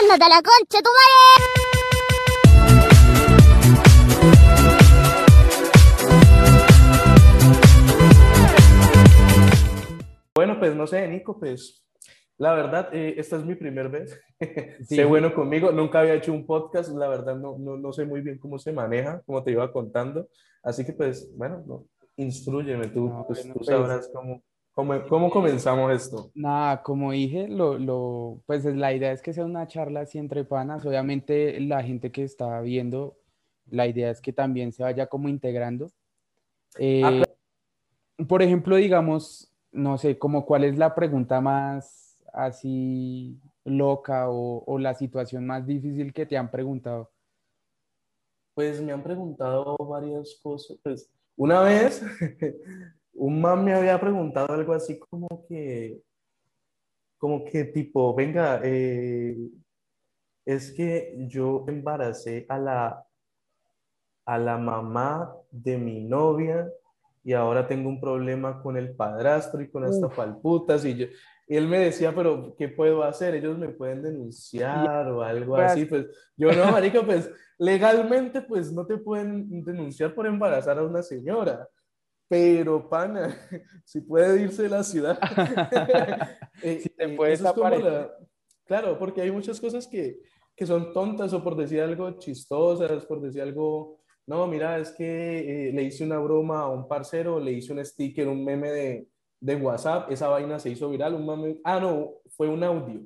¡Ándate a la concha, tu madre! Bueno, pues no sé, Nico, pues la verdad, eh, esta es mi primer vez. Sí. sé bueno conmigo, nunca había hecho un podcast, la verdad no, no, no sé muy bien cómo se maneja, como te iba contando. Así que pues, bueno, no, instrúyeme, tú, No, pues, bueno, tú pues- sabrás cómo, cómo, cómo comenzamos esto. Nada, como dije, lo, lo, pues es- la idea es que sea una charla así entre panas. Obviamente la gente que está viendo, la idea es que también se vaya como integrando. Eh, por ejemplo, digamos, no sé, como cuál es la pregunta más así loca o, o la situación más difícil que te han preguntado. Pues me han preguntado varias cosas. Pues una vez, un man me había preguntado algo así como que, como que tipo, venga, eh, es que yo embaracé a la, a la mamá de mi novia y ahora tengo un problema con el padrastro y con estas palputas y yo, y él me decía, pero ¿qué puedo hacer? Ellos me pueden denunciar o algo Pues- así, pues yo no, marica, pues legalmente pues no te pueden denunciar por embarazar a una señora, pero pana, si puede irse de la ciudad. Eh, Si te eh, puede eso es como desaparecer. la- Claro, porque hay muchas cosas que, que son tontas o por decir algo chistosas, por decir algo, no, mira, es que eh, le hice una broma a un parcero, le hice un sticker, un meme de, de WhatsApp, esa vaina se hizo viral, un mame, ah, no, fue un audio.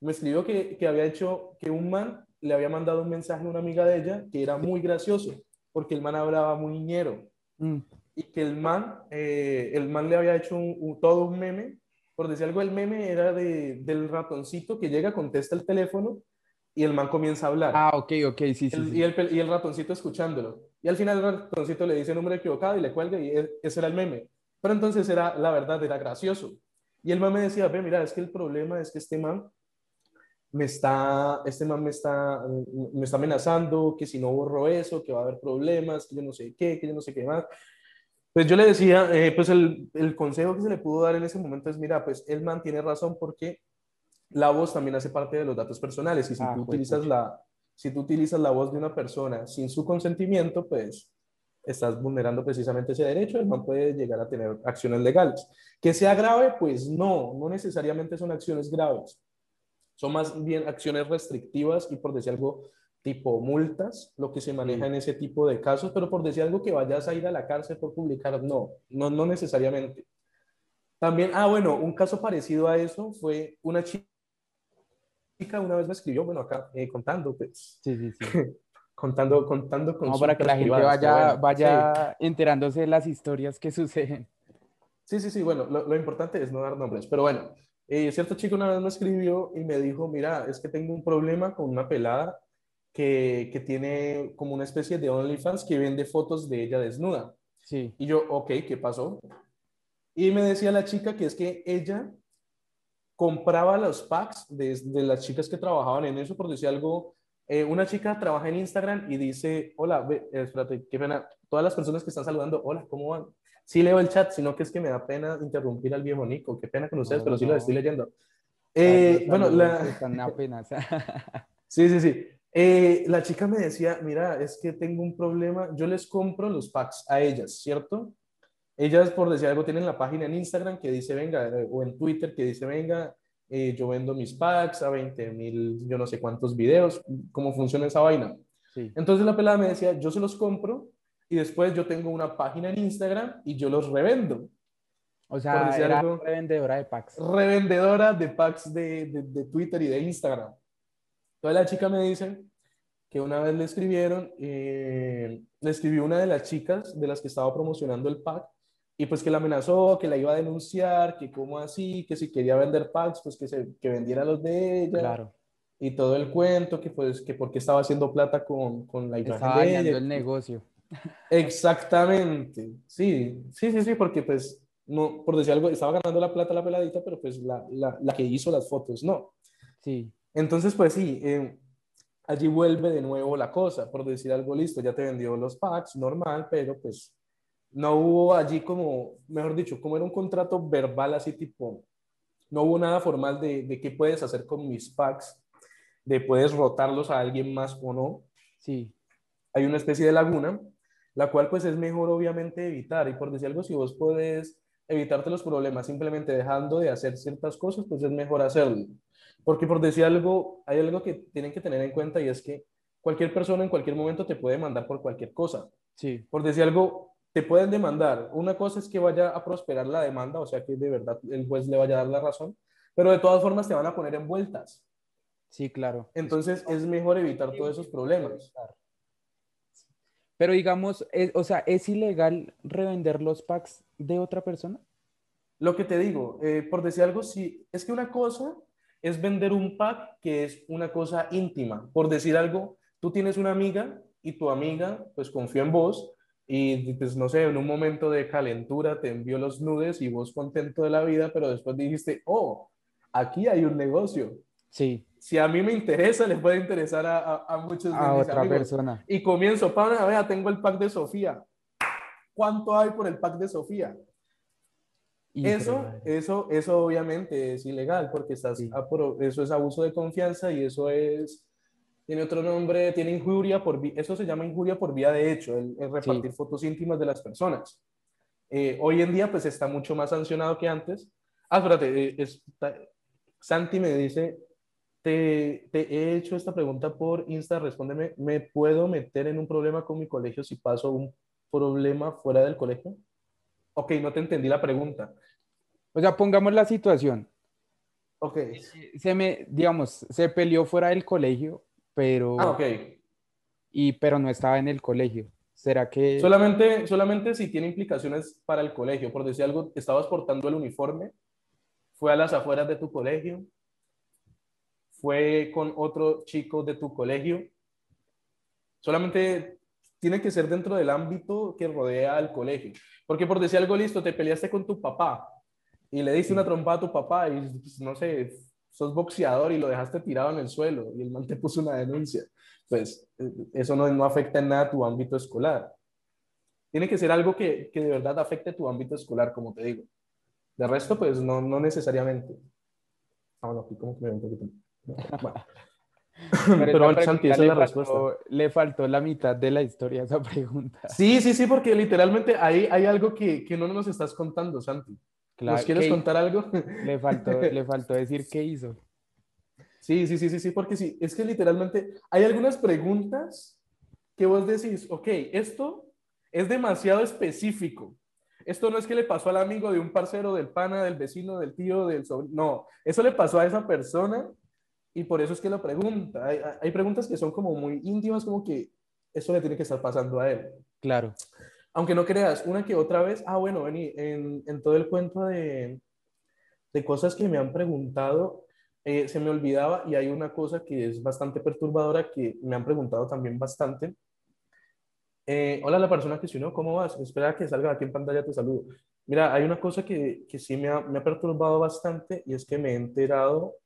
Me escribió que, que había hecho, que un man le había mandado un mensaje a una amiga de ella que era muy gracioso, porque el man hablaba muy ñero Mm, y que el man, eh, el man le había hecho un- un- todo un meme, por decir algo, el meme era de, del ratoncito que llega, contesta el teléfono y el man comienza a hablar. Ah, ok, ok, sí, sí, El- sí. y, el, y el ratoncito escuchándolo. Y al final el ratoncito le dice número equivocado y le cuelga y e- ese era el meme. Pero entonces era, la verdad, era gracioso. Y el man me decía, ve, mira, es que el problema es que este man me está, este man me está, me está amenazando, que si no borro eso, que va a haber problemas, que yo no sé qué, que yo no sé qué más. Pues yo le decía, eh, pues el, el consejo que se le pudo dar en ese momento es, mira, pues el man tiene razón porque la voz también hace parte de los datos personales y si Ah, tú utilizas la, si tú utilizas la voz de una persona sin su consentimiento, pues estás vulnerando precisamente ese derecho, el man puede llegar a tener acciones legales. Que sea grave, pues no, no necesariamente son acciones graves. Son más bien acciones restrictivas y por decir algo tipo multas, lo que se maneja Sí. en ese tipo de casos, pero por decir algo que vayas a ir a la cárcel por publicar, no, no, no necesariamente. También, ah, bueno, un caso parecido a eso fue una chi- chica una vez me escribió, bueno, acá eh, contando, pues, Sí, sí, sí. contando, contando con No, para que la gente vaya, bueno, sí. vaya enterándose de las historias que suceden. Sí, sí, sí, bueno, lo, lo importante es no dar nombres, pero bueno, eh, cierto chico una vez me escribió y me dijo, mira, es que tengo un problema con una pelada que, que tiene como una especie de OnlyFans que vende fotos de ella desnuda. Sí. Y yo, ok, ¿qué pasó? Y me decía la chica que es que ella compraba los packs de, de las chicas que trabajaban en eso, por decir algo, eh, una chica trabaja en Instagram y dice, hola, ve, espérate, qué pena, todas las personas que están saludando, hola, ¿cómo van? Sí leo el chat, sino que es que me da pena interrumpir al viejo Nico, qué pena con ustedes, No, pero sí no. lo estoy leyendo. Eh, bueno, la... Sí, sí, sí. Eh, la chica me decía, mira, es que tengo un problema, yo les compro los packs a ellas, ¿cierto? Ellas, por decir algo, tienen la página en Instagram que dice, venga, eh, o en Twitter que dice, venga, eh, yo vendo mis packs a 20 mil, yo no sé cuántos videos, cómo funciona esa vaina. Sí. Entonces la pelada me decía, yo se los compro y después yo tengo una página en Instagram y yo los revendo. O sea, era algo- revendedora de packs. Revendedora de packs de, de, de Twitter y de Instagram. Entonces la chica me dice que una vez le escribieron, eh, le escribió una de las chicas de las que estaba promocionando el pack y pues que la amenazó, que la iba a denunciar, que cómo así, que si quería vender packs, pues que, se, que vendiera los de ella Claro. y todo el cuento, que pues que porque estaba haciendo plata con, con la imagen Estaba de ella. el negocio. Exactamente, sí, sí, sí, sí, porque pues, no, por decir algo, estaba ganando la plata la peladita, pero pues la, la, la que hizo las fotos, no. Sí. Entonces, pues sí, eh, allí vuelve de nuevo la cosa, por decir algo, listo, ya te vendió los packs, normal, pero pues no hubo allí como, mejor dicho, como era un contrato verbal así tipo, no hubo nada formal de, de qué puedes hacer con mis packs. de puedes rotarlos a alguien más o no. Sí. Hay una especie de laguna, la cual pues es mejor obviamente evitar. Y por decir algo, si vos puedes evitarte los problemas simplemente dejando de hacer ciertas cosas, pues es mejor hacerlo. Porque por decir algo, hay algo que tienen que tener en cuenta y es que cualquier persona en cualquier momento te puede mandar por cualquier cosa. Sí. Por decir algo, te pueden demandar. Una cosa es que vaya a prosperar la demanda, o sea que de verdad el juez le vaya a dar la razón, pero de todas formas te van a poner en vueltas. Sí, claro. Entonces es mejor evitar todos esos problemas. Pero digamos, o sea, ¿es ilegal revender los packs de otra persona? Lo que te digo, eh, por decir algo, sí, es que una cosa es vender un pack que es una cosa íntima. Por decir algo, tú tienes una amiga y tu amiga pues confió en vos y pues no sé, en un momento de calentura te envió los nudes y vos contento de la vida, pero después dijiste, oh, aquí hay un negocio. Sí. Si a mí me interesa, les puede interesar a, a, muchos a otra persona. Y comienzo, pana, vea, tengo el pack de Sofía. ¿Cuánto hay por el pack de Sofía? Eso, eso, eso obviamente es ilegal porque estás eso es abuso de confianza y eso es, tiene otro nombre, tiene injuria por, eso se llama injuria por vía de hecho, el, repartir fotos íntimas de las personas. Eh, hoy en día pues está mucho más sancionado que antes. Ah, espérate, eh, Santi me dice, te, te, he hecho esta pregunta por Insta, respóndeme, ¿me puedo meter en un problema con mi colegio si paso un problema fuera del colegio? Ok, no te entendí la pregunta. O sea, pongamos la situación. Ok. Se me, digamos, se peleó fuera del colegio, pero... Ah, ok. Y, pero no estaba en el colegio. ¿Será que...? Solamente, solamente si tiene implicaciones para el colegio. Por decir algo, estabas portando el uniforme, fue a las afueras de tu colegio, fue con otro chico de tu colegio. Solamente tiene que ser dentro del ámbito que rodea al colegio. Porque por decir algo listo, te peleaste con tu papá y le diste una trompa a tu papá y pues, no sé, sos boxeador y lo dejaste tirado en el suelo y el man te puso una denuncia. Pues eh, eso no, no afecta en nada a tu ámbito escolar. Tiene que ser algo que, que de verdad afecte tu ámbito escolar, como te digo. De resto, pues no, no necesariamente. Ah, bueno, aquí como que me un poquito. Bueno. Pero, al Santi, esa es la respuesta. Le faltó la mitad de la historia a esa pregunta. Sí, sí, sí, porque literalmente ahí hay algo que, que no nos estás contando, Santi. ¿Nos quieres contar algo? Le faltó, le faltó decir qué hizo. Sí, sí, sí, sí, sí, porque sí, es que literalmente hay algunas preguntas que vos decís, ok, esto es demasiado específico. Esto no es que le pasó al amigo de un parcero, del pana, del vecino, del tío, del sobrino. No, eso le pasó a esa persona y por eso es que lo pregunta. Hay, preguntas que son como muy íntimas, como que eso le tiene que estar pasando a él. Claro. Aunque no creas, una que otra vez, ah, bueno, vení, en, todo el cuento de, de, cosas que me han preguntado, eh, se me olvidaba y hay una cosa que es bastante perturbadora que me han preguntado también bastante. Eh, hola, la persona que se unió, ¿cómo vas? Espera que salga aquí en pantalla, te saludo. Mira, hay una cosa que, que sí me ha, me ha perturbado bastante y es que me he enterado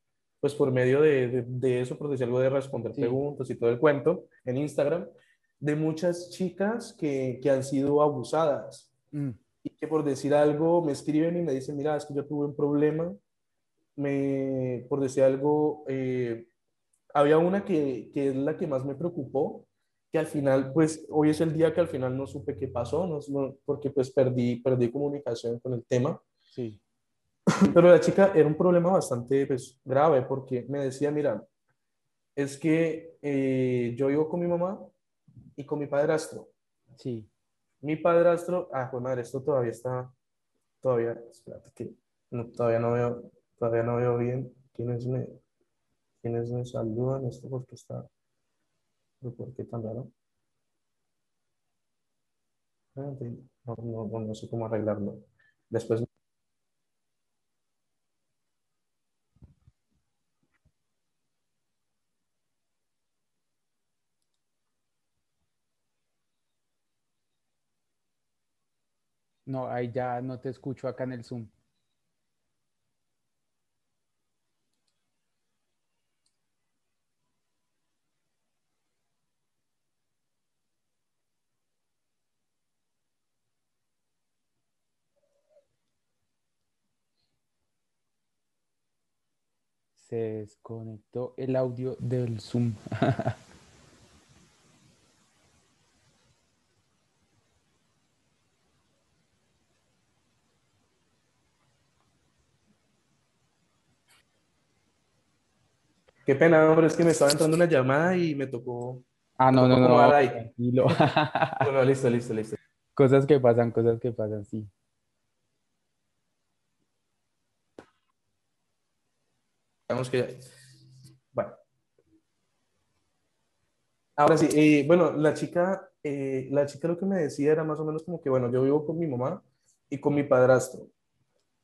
pues por medio de, de, eso, por decir algo de responder preguntas y todo el cuento en Instagram, de muchas chicas que, que han sido abusadas mm. y que por decir algo me escriben y me dicen, mira, es que yo tuve un problema, me, por decir algo, eh, había una que, que, es la que más me preocupó, que al final, pues hoy es el día que al final no supe qué pasó, no, porque pues perdí, perdí comunicación con el tema. Sí. Pero la chica era un problema bastante pues, grave porque me decía, mira, es que eh, yo vivo con mi mamá y con mi padrastro. Sí. Mi padrastro, ah, pues madre, esto todavía está, todavía, espérate que no, todavía no veo, todavía no veo bien quiénes me, quiénes me saludan, esto porque está. Ah, no, no, no sé cómo arreglarlo. Después No, ahí ya no te escucho acá en el Zoom. Se desconectó el audio del Zoom. Qué pena, hombre, es que me estaba entrando una llamada y me tocó. Ah, no, no, tocó no. ahí. tranquilo. Bueno, listo, listo, listo. Cosas que pasan, cosas que pasan, sí. Digamos que ya. Bueno. Ahora sí, eh, bueno, la chica, eh, la chica lo que me decía era más o menos como que, bueno, yo vivo con mi mamá y con mi padrastro.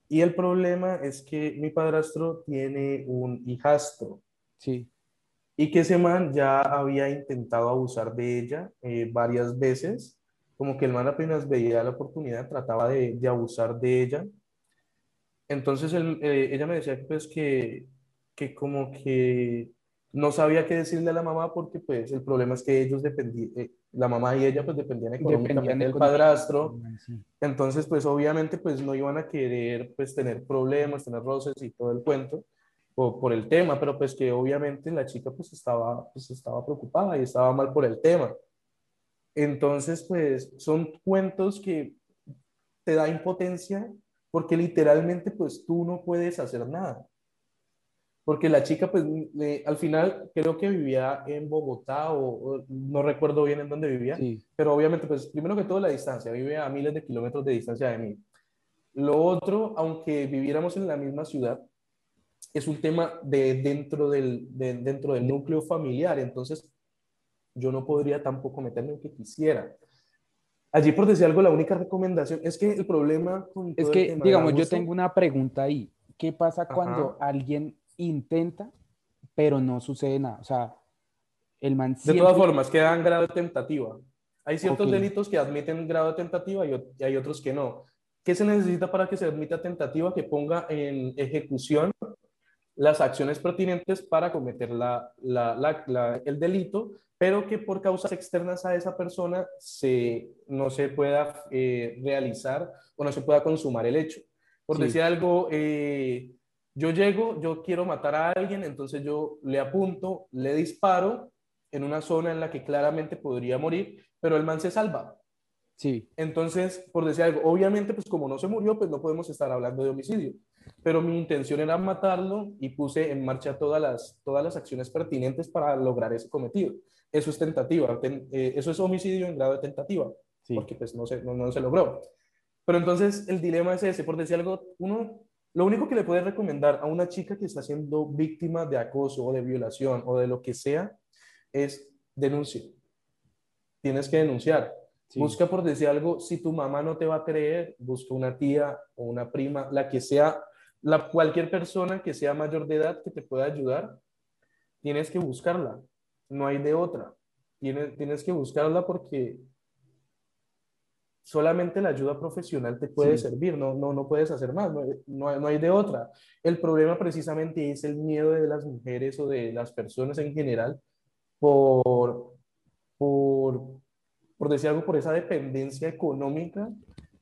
Y el problema es que mi padrastro tiene un hijastro Sí, y que ese man ya había intentado abusar de ella eh, varias veces, como que el man apenas veía la oportunidad, trataba de, de abusar de ella. Entonces él, eh, ella me decía pues que, que como que no sabía qué decirle a la mamá porque pues el problema es que ellos dependían, la mamá y ella pues dependían económicamente del padrastro. sí. Entonces, pues obviamente, pues no iban a querer, pues tener problemas, tener roces y todo el cuento por, por el tema, pero pues que obviamente la chica pues estaba, pues estaba preocupada y estaba mal por el tema. Entonces, pues son cuentos que te da impotencia porque literalmente pues tú no puedes hacer nada. Porque la chica pues le- al final creo que vivía en Bogotá o, o no recuerdo bien en dónde vivía, Sí, pero obviamente, pues primero que todo la distancia, vive a miles de kilómetros de distancia de mí. Lo otro, aunque viviéramos en la misma ciudad, es un tema de dentro del, de- dentro del núcleo familiar, entonces yo no podría tampoco meterme aunque quisiera. Allí, por decir algo, la única recomendación es que el problema con es que, digamos, yo tengo una pregunta ahí. ¿Qué pasa cuando alguien intenta, pero no sucede nada? O sea, el man De todas formas, quedan grado de tentativa. Hay ciertos delitos que admiten grado de tentativa y hay otros que no. ¿Qué se necesita para que se admita tentativa? Que ponga en ejecución las acciones pertinentes para cometer la, la- la- la- el delito, pero que por causas externas a esa persona se, no se pueda eh, realizar o no se pueda consumar el hecho. Por Sí. decir algo, eh, yo llego, yo quiero matar a alguien, entonces yo le apunto, le disparo en una zona en la que claramente podría morir, pero el man se salva. Sí, Entonces, por decir algo, obviamente, pues como no se murió, pues no podemos estar hablando de homicidio. Pero mi intención era matarlo y puse en marcha todas las, todas las acciones pertinentes para lograr ese cometido. Eso es tentativa, ten- eh, eso es homicidio en grado de tentativa, sí. porque pues no se, no, no se logró. Pero entonces el dilema es ese, por decir algo, uno, lo único que le puede recomendar a una chica que está siendo víctima de acoso o de violación o de lo que sea es denuncia. Tienes que denunciar. sí. Busca por decir algo, si tu mamá no te va a creer, busca una tía o una prima, la que sea, la, cualquier persona que sea mayor de edad que te pueda ayudar, tienes que buscarla, no hay de otra. Tienes, tienes que buscarla porque solamente la ayuda profesional te puede Sí. servir, no, no, no puedes hacer más, no, no hay- no hay de otra. El problema precisamente es el miedo de las mujeres o de las personas en general por, por, por decir algo, por esa dependencia económica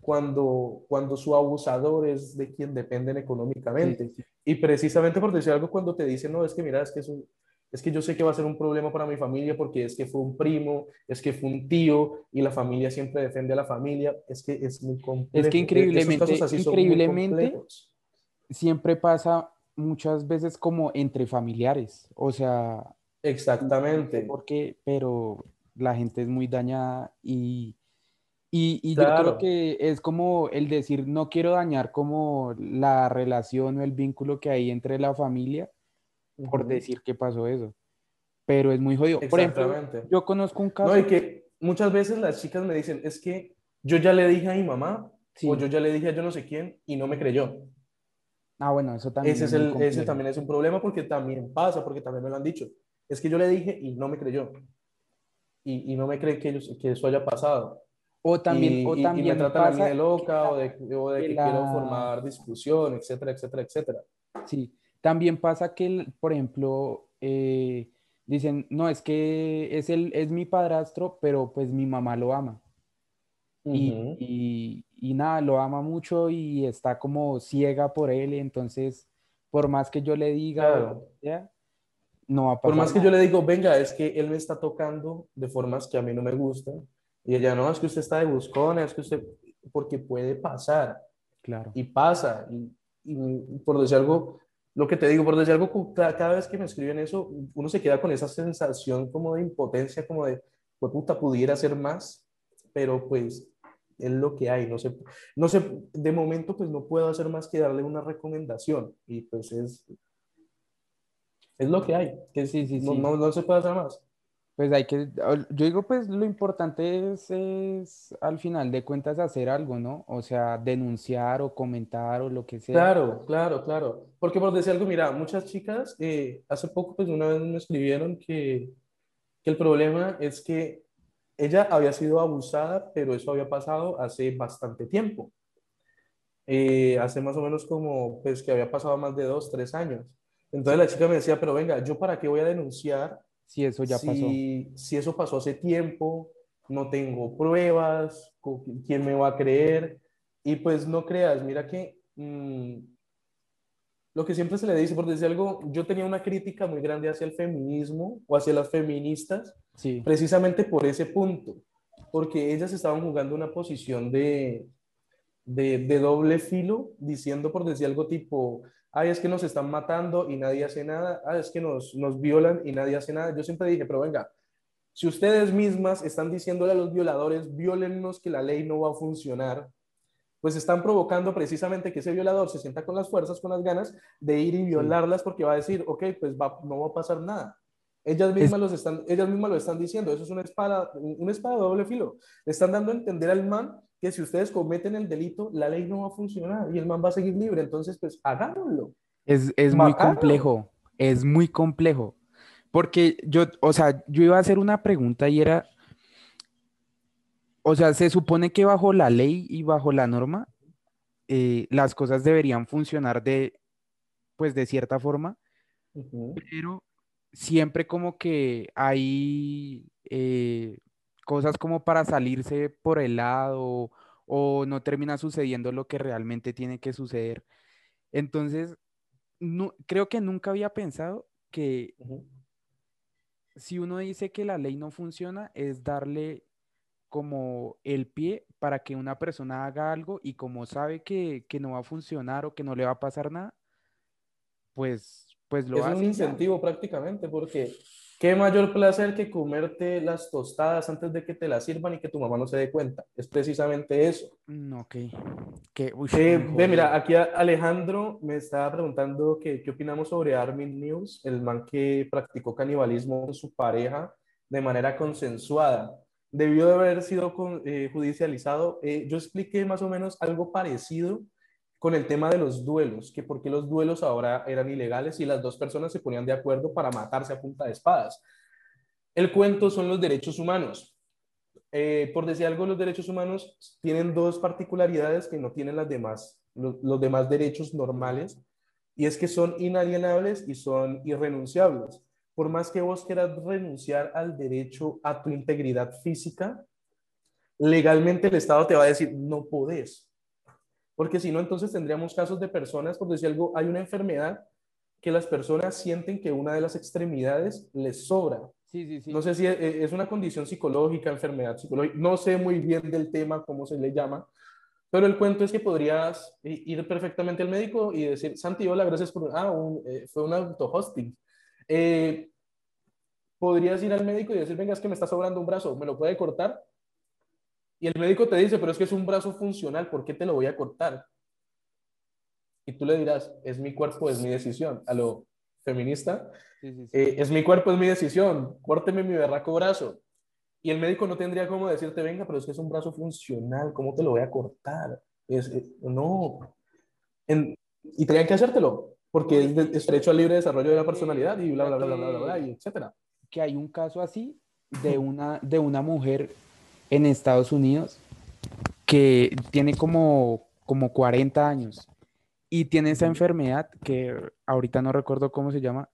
cuando, cuando su abusador es de quien dependen económicamente. Sí, sí, Y precisamente por decir algo, cuando te dicen, no, es que mira, es que, es, un- es que yo sé que va a ser un problema para mi familia porque es que fue un primo, es que fue un tío y la familia siempre defiende a la familia, es que es muy complejo. Es que increíblemente- increíblemente-. Siempre pasa muchas veces como entre familiares. O sea, Exactamente. por qué, pero la gente es muy dañada y, y, y yo creo Claro. que es como el decir, no quiero dañar como la relación o el vínculo que hay entre la familia por Ujú. decir que pasó eso. Pero es muy jodido. Por ejemplo, yo conozco un caso. No, y que muchas veces las chicas me dicen, es que yo ya le dije a mi mamá Sí. o yo ya le dije a yo no sé quién y no me creyó. Ah, bueno, eso también Ese, es el, ese también es un problema porque también pasa, porque también me lo han dicho. Es que yo le dije y no me creyó. Y, y no me cree que, ellos- que eso haya pasado. O también, y, o y- y también me tratan a mí pasa de loca que o de, o de que que la- quiero formar discusión, etcétera, etcétera, etcétera. Sí, también pasa que, por ejemplo, eh, dicen, no, es que es, el, es mi padrastro, pero pues mi mamá lo ama. Y, Ujú. y- y nada, lo ama mucho y está como ciega por él, y entonces por más que yo le diga, Claro. ya, no va a pasar. Por más que nada. yo le digo, venga, es que él me está tocando de formas que a mí no me gustan. Y ella, no, es que usted está de buscona, es que usted, porque puede pasar. Claro. y pasa. Y, y por decir algo, lo que te digo, por decir algo, cada vez que me escriben eso, uno se queda con esa sensación como de impotencia, como de, pues puta, pudiera hacer más, pero pues es lo que hay. No sé, no sé, de momento pues no puedo hacer más que darle una recomendación y pues es, es lo que hay. Que Sí, sí, no, sí. no, no se puede hacer más. Pues hay que, yo digo, pues lo importante es, es al final de cuentas hacer algo, ¿no? O sea, denunciar o comentar o lo que sea. Claro, claro, claro. Porque por decir algo, mira, muchas chicas eh, hace poco, pues una vez me escribieron que, que el problema es que ella había sido abusada, pero eso había pasado hace bastante tiempo. Eh, hace más o menos como, pues que había pasado más de dos, tres años. Entonces la chica me decía, pero venga, ¿yo para qué voy a denunciar Si eso ya pasó. si, eso pasó hace tiempo, no tengo pruebas, ¿quién me va a creer? Y pues no creas, mira que mm, lo que siempre se le dice, por decir algo, yo tenía una crítica muy grande hacia el feminismo o hacia las feministas, Sí, precisamente por ese punto, porque ellas estaban jugando una posición de, de, de doble filo, diciendo por decir algo tipo, ay, es que nos están matando y nadie hace nada, ah, es que nos, nos violan y nadie hace nada. Yo siempre dije, pero venga, si ustedes mismas están diciéndole a los violadores, violennos que la ley no va a funcionar, pues están provocando precisamente que ese violador se sienta con las fuerzas, con las ganas de ir y violarlas porque va a decir, ok, pues va- no va a pasar nada. Ellas mismas, los están, ellas mismas lo están diciendo, eso es una espada, una espada de doble filo. Le están dando a entender al man que si ustedes cometen el delito, la ley no va a funcionar y el man va a seguir libre. Entonces, pues hagámoslo. es, es muy complejo, es muy complejo. Porque yo, o sea, yo iba a hacer una pregunta y era, o sea, se supone que bajo la ley y bajo la norma, eh, las cosas deberían funcionar de, pues de cierta forma, pero siempre como que hay eh, cosas como para salirse por el lado o no termina sucediendo lo que realmente tiene que suceder. Entonces, no, creo que nunca había pensado que Ujú. si uno dice que la ley no funciona, es darle como el pie para que una persona haga algo y como sabe que, que no va a funcionar o que no le va a pasar nada, pues, pues lo Es un hace y ya. incentivo prácticamente, porque qué mayor placer que comerte las tostadas antes de que te las sirvan y que tu mamá no se dé cuenta. Es precisamente eso. Mm, ok. Que, uy, Eh, ve, mira, aquí Alejandro me estaba preguntando que, qué opinamos sobre Armin News, el man que practicó canibalismo con su pareja de manera consensuada. Debió de haber sido con- eh, judicializado. Eh, yo expliqué más o menos algo parecido con el tema de los duelos, que por qué los duelos ahora eran ilegales y las dos personas se ponían de acuerdo para matarse a punta de espadas. El cuento son los derechos humanos. Eh, por decir algo, los derechos humanos tienen dos particularidades que no tienen las demás, los, demás derechos normales, y es que son inalienables y son irrenunciables. Por más que vos quieras renunciar al derecho a tu integridad física, legalmente el Estado te va a decir, no podés. Porque si no, entonces tendríamos casos de personas, por decir algo, hay una enfermedad que las personas sienten que una de las extremidades les sobra. Sí, sí, sí. No sé si es, es una condición psicológica, enfermedad psicológica, no sé muy bien del tema, cómo se le llama, pero el cuento es que podrías ir perfectamente al médico y decir, Santi, hola, gracias por... Ah, un- eh, fue un auto-hosting. Eh, podrías ir al médico y decir, venga, es que me está sobrando un brazo, ¿me lo puede cortar? Y el médico te dice, pero es que es un brazo funcional, ¿por qué te lo voy a cortar? Y tú le dirás, es mi cuerpo, es mi decisión. A lo feminista, Sí, sí, sí. eh, es mi cuerpo, es mi decisión, córteme mi berraco brazo. Y el médico no tendría como decirte, venga, pero es que es un brazo funcional, ¿cómo te lo voy a cortar? Es, eh, no. En- y tenían que hacértelo, porque es, de- es derecho al libre desarrollo de la personalidad y bla, bla, bla, bla, bla, bla, bla, y etcétera. que hay un caso así de una, de una mujer en Estados Unidos que tiene como, como 40 años y tiene esa enfermedad que ahorita no recuerdo cómo se llama,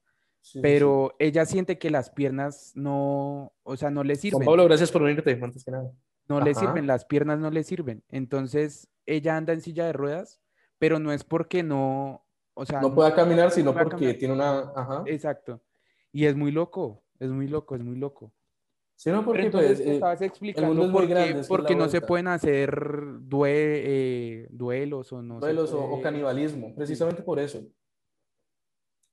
Sí, sí, pero ella siente que las piernas no, o sea, no le sí. Juan sirven, Pablo, gracias por unirte, antes que nada. no le Ajá. sirven, las piernas no le sirven. Entonces, ella anda en silla de ruedas, pero no es porque no, o sea, no pueda caminar, sino pueda porque caminar. tiene una... Ajá. Exacto. Y es muy loco, es muy loco, es muy loco. Sino porque, entonces pues, te estabas mundo explicando es muy por qué, grande, es que es por la qué no se pueden hacer due- eh, duelos o no duelos o, canibalismo, precisamente por eso.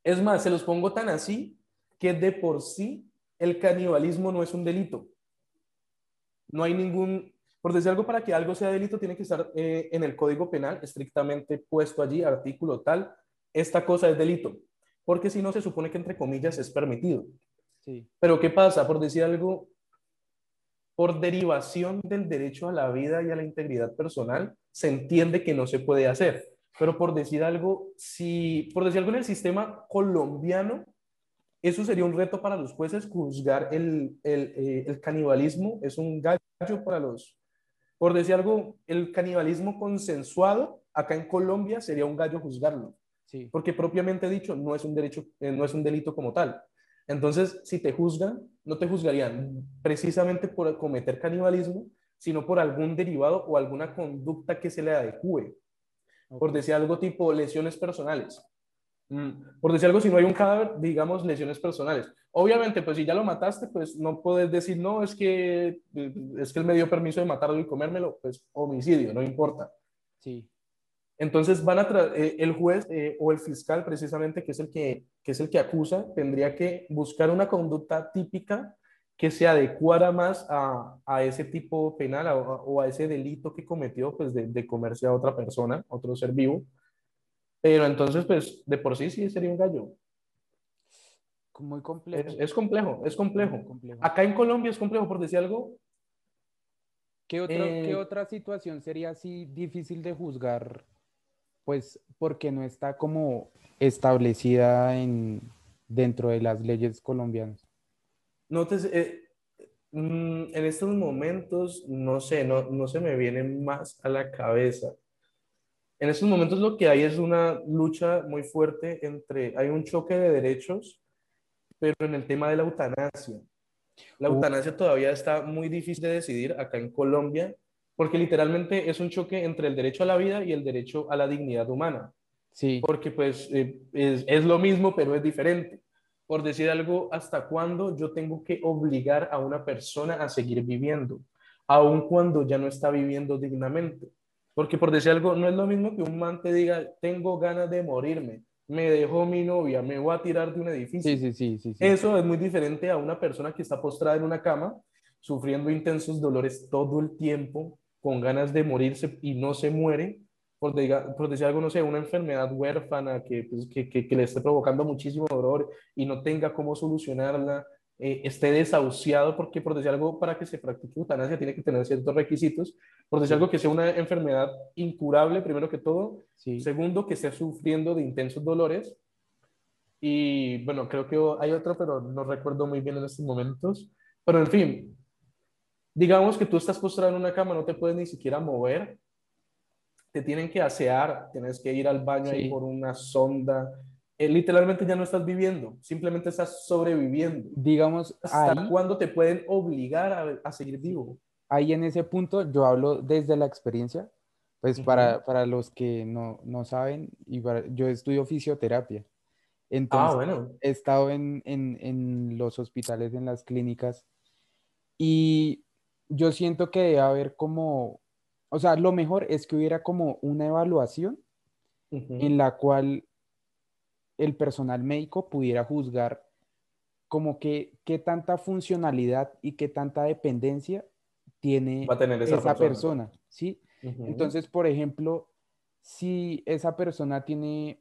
Es más, se los pongo tan así que de por sí el canibalismo no es un delito. No hay ningún, por decir algo, para que algo sea delito tiene que estar eh, en el Código Penal estrictamente puesto allí, artículo tal, esta cosa es delito, porque si no se supone que entre comillas es permitido. Sí, Pero ¿qué pasa? Por decir algo, por derivación del derecho a la vida y a la integridad personal, se entiende que no se puede hacer. Pero por decir algo, si, por decir algo en el sistema colombiano, eso sería un reto para los jueces, juzgar el, el, eh, el canibalismo, es un gallo para los, por decir algo, el canibalismo consensuado, acá en Colombia sería un gallo juzgarlo sí. porque propiamente dicho no es un derecho, eh, no es un delito como tal. Entonces, si te juzgan, no te juzgarían precisamente por cometer canibalismo, sino por algún derivado o alguna conducta que se le adecue. Por decir algo tipo lesiones personales. Mm, Por decir algo, si no hay un cadáver, digamos lesiones personales. Obviamente, pues si ya lo mataste, pues no puedes decir, no, es que, eh, es que él me dio permiso de matarlo y comérmelo, pues homicidio, no importa. Sí, Entonces van a eh, el juez eh, o el fiscal precisamente, que es el que, que es el que acusa, tendría que buscar una conducta típica que se adecuara más a, a ese tipo penal a- o a ese delito que cometió, pues de, de comerse a otra persona, otro ser vivo. Pero entonces, pues de por sí sí sería un gallo. muy complejo. Es, es complejo, es complejo. complejo. Acá en Colombia es complejo, por decir algo, ¿Qué otra, qué eh, otra situación sería así difícil de juzgar? Pues porque no está como establecida en, dentro de las leyes colombianas. No te, eh, mm, en estos momentos, no sé, no, no se me viene más a la cabeza. En estos momentos lo que hay es una lucha muy fuerte entre, hay un choque de derechos, pero en el tema de la eutanasia. La Uh. eutanasia todavía está muy difícil de decidir acá en Colombia, porque literalmente es un choque entre el derecho a la vida y el derecho a la dignidad humana Sí, porque pues eh, es, es lo mismo, pero es diferente. Por decir algo, ¿hasta cuándo yo tengo que obligar a una persona a seguir viviendo, aun cuando ya no está viviendo dignamente? Porque por decir algo, no es lo mismo que un man te diga, tengo ganas de morirme, me dejó mi novia, me voy a tirar de un edificio. sí, sí, sí, sí, sí. Eso es muy diferente a una persona que está postrada en una cama, sufriendo intensos dolores todo el tiempo, con ganas de morirse y no se muere, por, diga- por decir algo, no sé, una enfermedad huérfana que, pues, que, que- que le esté provocando muchísimo dolor y no tenga cómo solucionarla, eh, esté desahuciado, porque por decir algo, para que se practique eutanasia tiene que tener ciertos requisitos, por decir algo que sea una enfermedad incurable, primero que todo, sí. Segundo, que esté sufriendo de intensos dolores. Y bueno, creo que hay otro, pero no recuerdo muy bien en estos momentos. Pero en fin, digamos que tú estás postrado en una cama, no te puedes ni siquiera mover. Te tienen que asear, tienes que ir al baño ahí Sí. por una sonda. Eh, literalmente ya no estás viviendo, simplemente estás sobreviviendo. Digamos, ¿Hasta ahí, cuándo te pueden obligar a, a seguir vivo? ahí en ese punto yo hablo desde la experiencia, pues Ujú. para, para los que no, no saben, y para- yo estudio fisioterapia. Ah, Entonces, bueno. he estado en, en, en los hospitales, en las clínicas, y yo siento que debe haber como, o sea, lo mejor es que hubiera como una evaluación en la cual el personal médico pudiera juzgar como que qué tanta funcionalidad y qué tanta dependencia tiene Va a tener esa, esa persona. ¿sí? Entonces, por ejemplo, si esa persona tiene,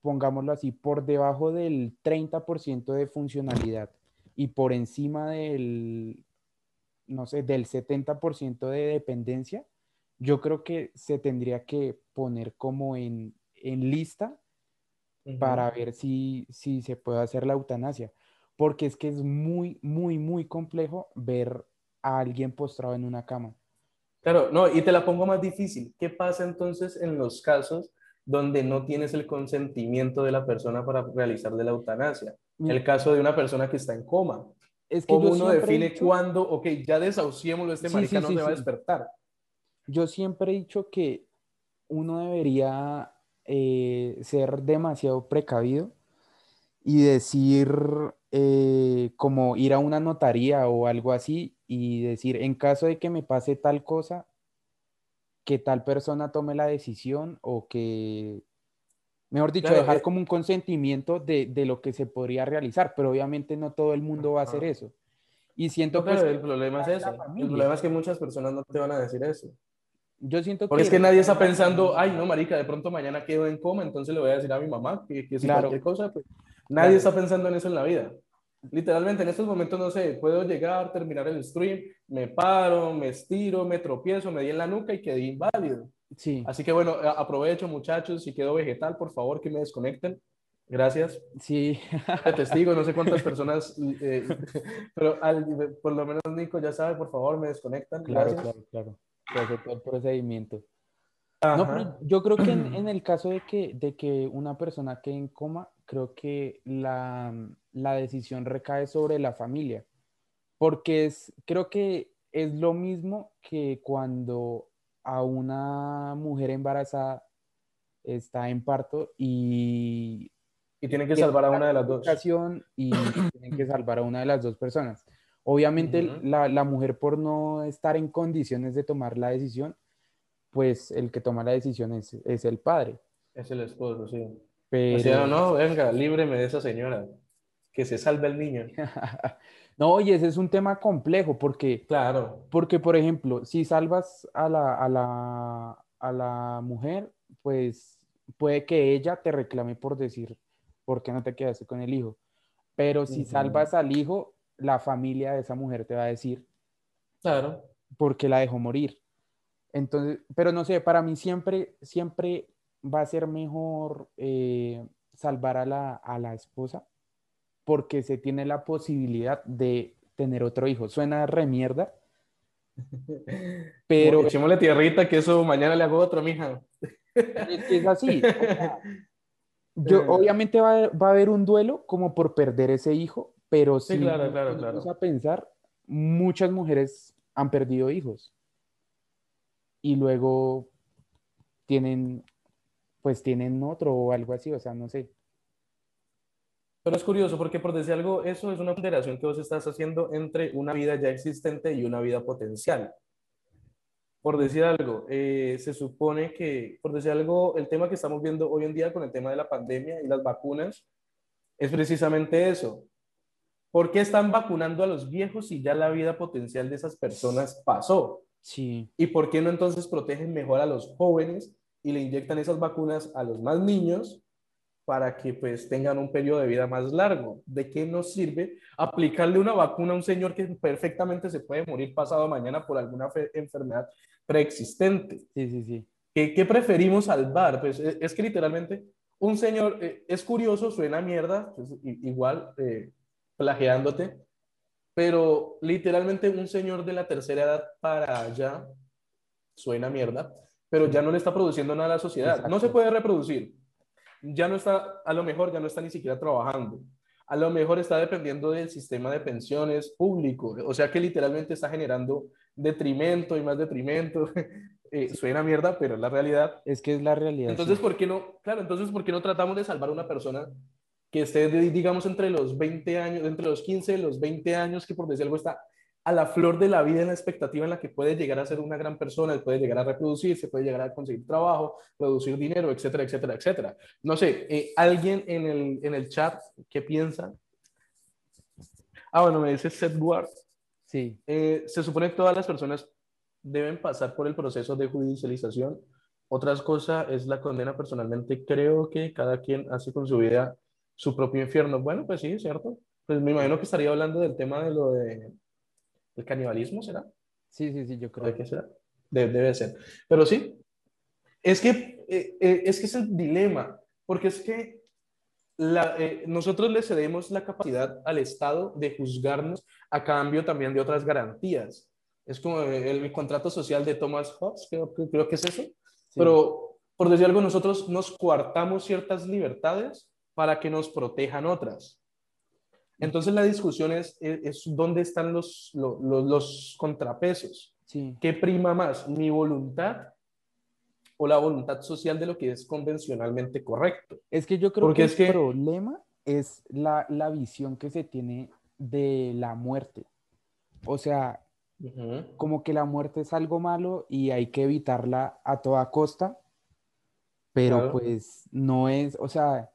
pongámoslo así, por debajo del 30% de funcionalidad y por encima del, no sé, del 70% de dependencia, yo creo que se tendría que poner como en, en lista para ver si, si se puede hacer la eutanasia, porque es que es muy, muy, muy complejo ver a alguien postrado en una cama. Claro, no, y te la pongo más difícil. ¿Qué pasa entonces en los casos donde no tienes el consentimiento de la persona para realizar de la eutanasia? El caso de una persona que está en coma. Es que ¿Cómo uno define dicho- cuándo, ok, ya desahuciémoslo, este Sí, marica sí, no sí, se va a despertar? Yo siempre he dicho que uno debería eh, ser demasiado precavido y decir, eh, como ir a una notaría o algo así y decir, en caso de que me pase tal cosa, que tal persona tome la decisión o que, mejor dicho, dejar como un consentimiento de, de, lo que se podría realizar, pero obviamente no todo el mundo va a hacer eso. Y siento que... el problema es eso. El problema es que muchas personas no te van a decir eso. Yo siento Porque es que nadie está pensando, ay, no, marica, de pronto mañana quedo en coma, entonces le voy a decir a mi mamá que, que si claro. cualquier cosa, pues nadie está pensando en eso en la vida. Literalmente en estos momentos, no sé, puedo llegar, terminar el stream, me paro, me estiro, me tropiezo, me di en la nuca y quedé inválido. Sí. Así que bueno, aprovecho muchachos, si quedo vegetal, por favor que me desconecten. Gracias. Sí. Te testigo, no sé cuántas personas, eh, pero por lo menos Nico ya sabe, por favor, me desconectan. Claro, Gracias. claro, claro todo el procedimiento. No, yo creo que en, el caso de que, de que una persona quede en coma, creo que la, la, decisión recae sobre la familia, porque es, creo que es lo mismo que cuando a una mujer embarazada está en parto y... Y tienen que salvar a una de las dos. Y tienen que salvar a una de las dos personas. Obviamente la, la, mujer por no estar en condiciones de tomar la decisión, pues el que toma la decisión es, es el padre. Es el esposo, sí. Pero... no, venga, líbreme de esa señora, que se salve el niño. no, y ese es un tema complejo porque, claro. porque por ejemplo, si salvas a la, a la, a la mujer, pues puede que ella te reclame por decir, ¿por qué no te quedaste con el hijo? Pero si salvas al hijo, la familia de esa mujer te va a decir. Claro. Porque la dejó morir. Entonces, pero no sé, para mí siempre, siempre va a ser mejor eh, salvar a la, a la esposa porque se tiene la posibilidad de tener otro hijo. Suena remierda, pero... Echémosle tierrita que eso mañana le hago otro, mija. Es, es así. yo, eh. obviamente va, va, a haber un duelo como por perder ese hijo, pero sí, claro, claro, claro. a pensar, muchas mujeres han perdido hijos y luego tienen, pues tienen otro o algo así, o sea, no sé. Pero es curioso porque por decir algo, eso es una ponderación que vos estás haciendo entre una vida ya existente y una vida potencial. Por decir algo, eh, se supone que, por decir algo, el tema que estamos viendo hoy en día con el tema de la pandemia y las vacunas es precisamente eso. ¿Por qué están vacunando a los viejos si ya la vida potencial de esas personas pasó? Sí. ¿Y por qué no entonces protegen mejor a los jóvenes y le inyectan esas vacunas a los más niños para que pues tengan un periodo de vida más largo? ¿De qué nos sirve aplicarle una vacuna a un señor que perfectamente se puede morir pasado mañana por alguna enfermedad preexistente? Sí, sí, sí. ¿Qué, preferimos salvar? Pues e, es, que literalmente un señor, eh, es curioso, suena mierda, pues, igual... Eh, plagiándote, pero literalmente un señor de la tercera edad para allá suena mierda, pero ya no le está produciendo nada a la sociedad. No se puede reproducir. Ya no está, a lo mejor ya no está ni siquiera trabajando. A lo mejor está dependiendo del sistema de pensiones público. O sea que literalmente está generando detrimento y más detrimento. Eh, suena mierda, pero es la realidad. Es que es la realidad. Entonces, ¿por qué no? Claro, entonces, ¿por qué no tratamos de salvar a una persona que esté, digamos, entre los 20 años, entre los 15 y los 20 años, que por decir algo está a la flor de la vida en la expectativa en la que puede llegar a ser una gran persona, puede llegar a reproducirse, puede llegar a conseguir trabajo, producir dinero, etcétera, etcétera, etcétera. No sé, eh, ¿alguien en el, en el chat qué piensa? Ah, bueno, me dice Seth Ward. Sí. Eh, se supone que todas las personas deben pasar por el proceso de judicialización. Otras cosas es la condena personalmente. Creo que cada quien hace con su vida su propio infierno. Bueno, pues sí, cierto. Pues me imagino que estaría hablando del tema de lo de el canibalismo, ¿será? Sí, sí, sí, yo creo. que será? debe ser. Pero sí, es que, eh, eh, es que es el dilema, porque es que la, eh, nosotros le cedemos la capacidad al Estado de juzgarnos a cambio también de otras garantías. Es como el, contrato social de Thomas Hobbes, creo, creo que es eso. Pero, por decir algo, nosotros nos coartamos ciertas libertades para que nos protejan otras. Entonces la discusión es, es, dónde están los, los, los contrapesos. Sí. ¿Qué prima más? ¿Mi voluntad o la voluntad social de lo que es convencionalmente correcto. Es que yo creo Porque que es el que- problema es la, la visión que se tiene de la muerte. O sea, como que la muerte es algo malo y hay que evitarla a toda costa, pero Claro. pues no es, o sea,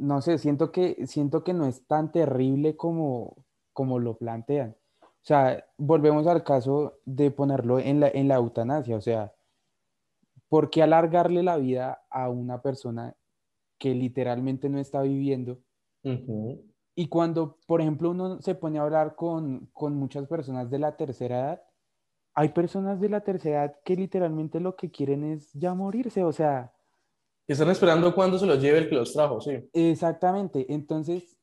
no sé, siento que, siento que no es tan terrible como, como lo plantean. O sea, volvemos al caso de ponerlo en la, en la eutanasia, o sea, ¿por qué alargarle la vida a una persona que literalmente no está viviendo? Y cuando, por ejemplo, uno se pone a hablar con, con muchas personas de la tercera edad, hay personas de la tercera edad que literalmente lo que quieren es ya morirse, o sea, Están esperando cuándo se los lleve el que los trajo, sí. exactamente. Entonces,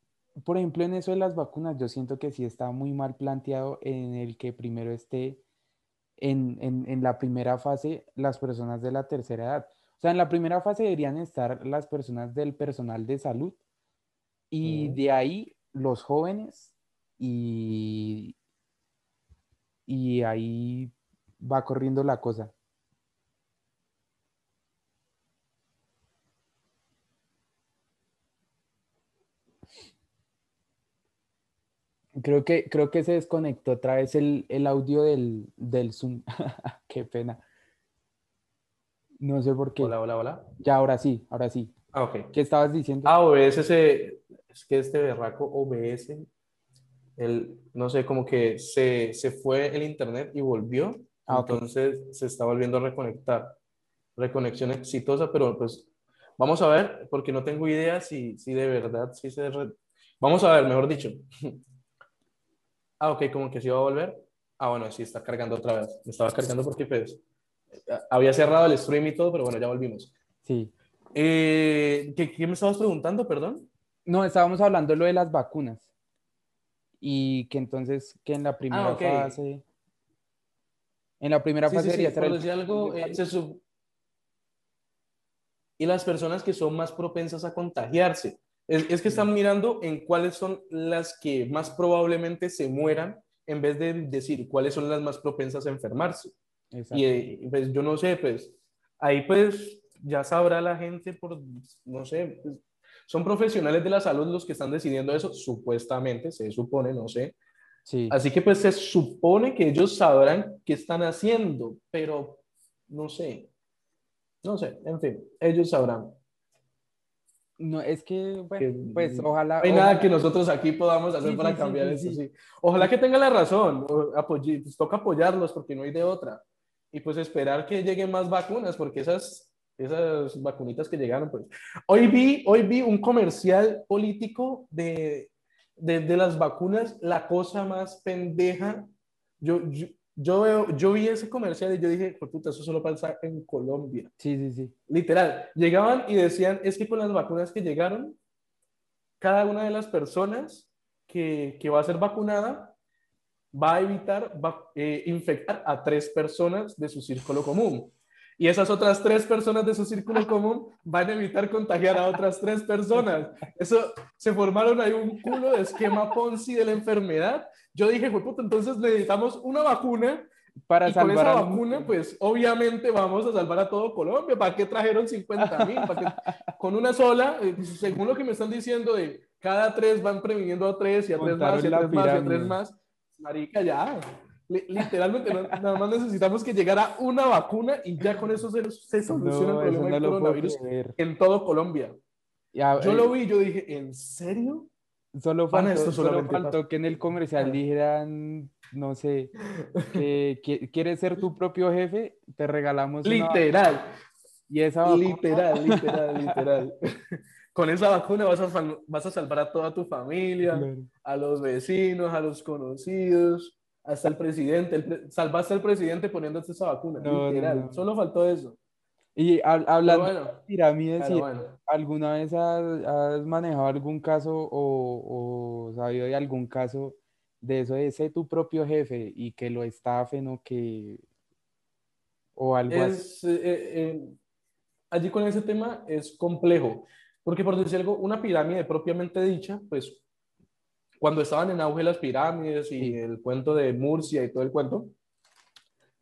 por ejemplo, en eso de las vacunas, yo siento que sí está muy mal planteado en el que primero esté en, en, en la primera fase las personas de la tercera edad. O sea, en la primera fase deberían estar las personas del personal de salud y de ahí los jóvenes y, y ahí va corriendo la cosa. Creo que, creo que se desconectó otra vez el, el audio del, del Zoom. Qué pena. No sé por qué. Hola, hola, hola. Ya, ahora sí, ahora sí. Ah, ok. ¿Qué estabas diciendo? Ah, OBS se, es que este berraco OBS, el, no sé, como que se, se fue el internet y volvió, Ah, ok. entonces se está volviendo a reconectar. Reconexión exitosa, pero pues vamos a ver, porque no tengo idea si, si de verdad, si se... re- Vamos a ver, mejor dicho. Ah, ok, como que sí va a volver. Ah, bueno, sí, está cargando otra vez. Me estaba cargando porque pues había cerrado el stream y todo, pero bueno, ya volvimos. Sí. Eh, ¿qué, qué me estabas preguntando, perdón? No, estábamos hablando lo de las vacunas. Y que entonces, que en la primera Ah, ok. fase. En la primera Sí, fase sí, sí, decir algo, eh, se sub- Y las personas que son más propensas a contagiarse. Es, es que están mirando en cuáles son las que más probablemente se mueran, en vez de decir cuáles son las más propensas a enfermarse. Exacto. Y eh, pues yo no sé, pues ahí pues ya sabrá la gente por, no sé, pues, son profesionales de la salud los que están decidiendo eso, supuestamente, se supone, no sé. Sí. Así que pues se supone que ellos sabrán qué están haciendo, pero no sé. No sé, en fin, ellos sabrán. No, es que, bueno, pues no ojalá. hay nada que nosotros aquí podamos hacer Sí, para sí, cambiar sí, eso, sí. sí. Ojalá que tenga la razón, apoye- pues toca apoyarlos porque no hay de otra. Y pues esperar que lleguen más vacunas, porque esas, esas vacunitas que llegaron, pues. Hoy vi, hoy vi un comercial político de, de, de las vacunas, la cosa más pendeja. Yo, yo, yo, veo- yo vi ese comercial y yo dije, "Jue puta, eso solo pasa en Colombia. Sí, sí, sí. Literal, llegaban y decían, es que con las vacunas que llegaron, cada una de las personas que, que va a ser vacunada va a evitar va- eh, infectar a tres personas de su círculo común. Y esas otras tres personas de su círculo común van a evitar contagiar a otras tres personas. Eso, se formaron ahí un culo de esquema Ponzi de la enfermedad. Yo dije, "Jue puta, entonces necesitamos una vacuna Para y con salvar esa al- vacuna, pues obviamente vamos a salvar a todo Colombia. ¿Para qué trajeron 50 mil? Con una sola, eh, según lo que me están diciendo, de cada tres van previniendo a tres y a tres más, y a tres más, y a tres más. Marica, ya. Li- Literalmente, nada más necesitamos que llegara una vacuna y ya con eso se, se soluciona No, el problema del coronavirus en todo Colombia. Ya, Yo eh, lo vi yo dije, ¿en serio? Solo faltó, esto solo faltó que en el comercial dijeran, no sé, que, que- quieres ser tu propio jefe, te regalamos una Literal. y esa vacuna- Literal, literal, literal. Con esa vacuna vas a, vas a salvar a toda tu familia, Claro. a los vecinos, a los conocidos, hasta el presidente. El pre- salvaste al presidente poniéndote esa vacuna. No, no, literal. no. Solo faltó eso. Y hablando bueno, de pirámides, y- bueno. ¿alguna vez has, has manejado algún caso o, o sabido de algún caso de eso de ser tu propio jefe y que lo estafen o que o algo así? Es, eh, eh, allí con ese tema es complejo, porque por decir algo, una pirámide propiamente dicha, pues cuando estaban en auge las pirámides y el cuento de Murcia y todo el cuento,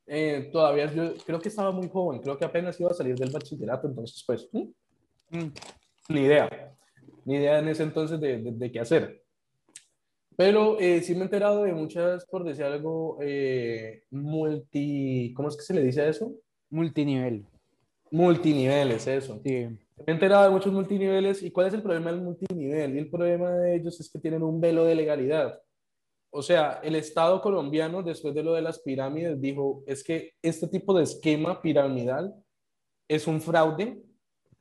eh, todavía yo creo que estaba muy joven, creo que apenas iba a salir del bachillerato, entonces pues, Mm, ni idea, ni idea en ese entonces de, de- de qué hacer. Pero eh, sí me he enterado de muchas, por decir algo, eh, multi, ¿cómo es que se le dice a eso? Multinivel. Multiniveles, eso. Sí. Me he enterado de muchos multiniveles. ¿Y cuál es el problema del multinivel? Y el problema de ellos es que tienen un velo de legalidad. O sea, el Estado colombiano, después de lo de las pirámides, dijo, es que este tipo de esquema piramidal es un fraude,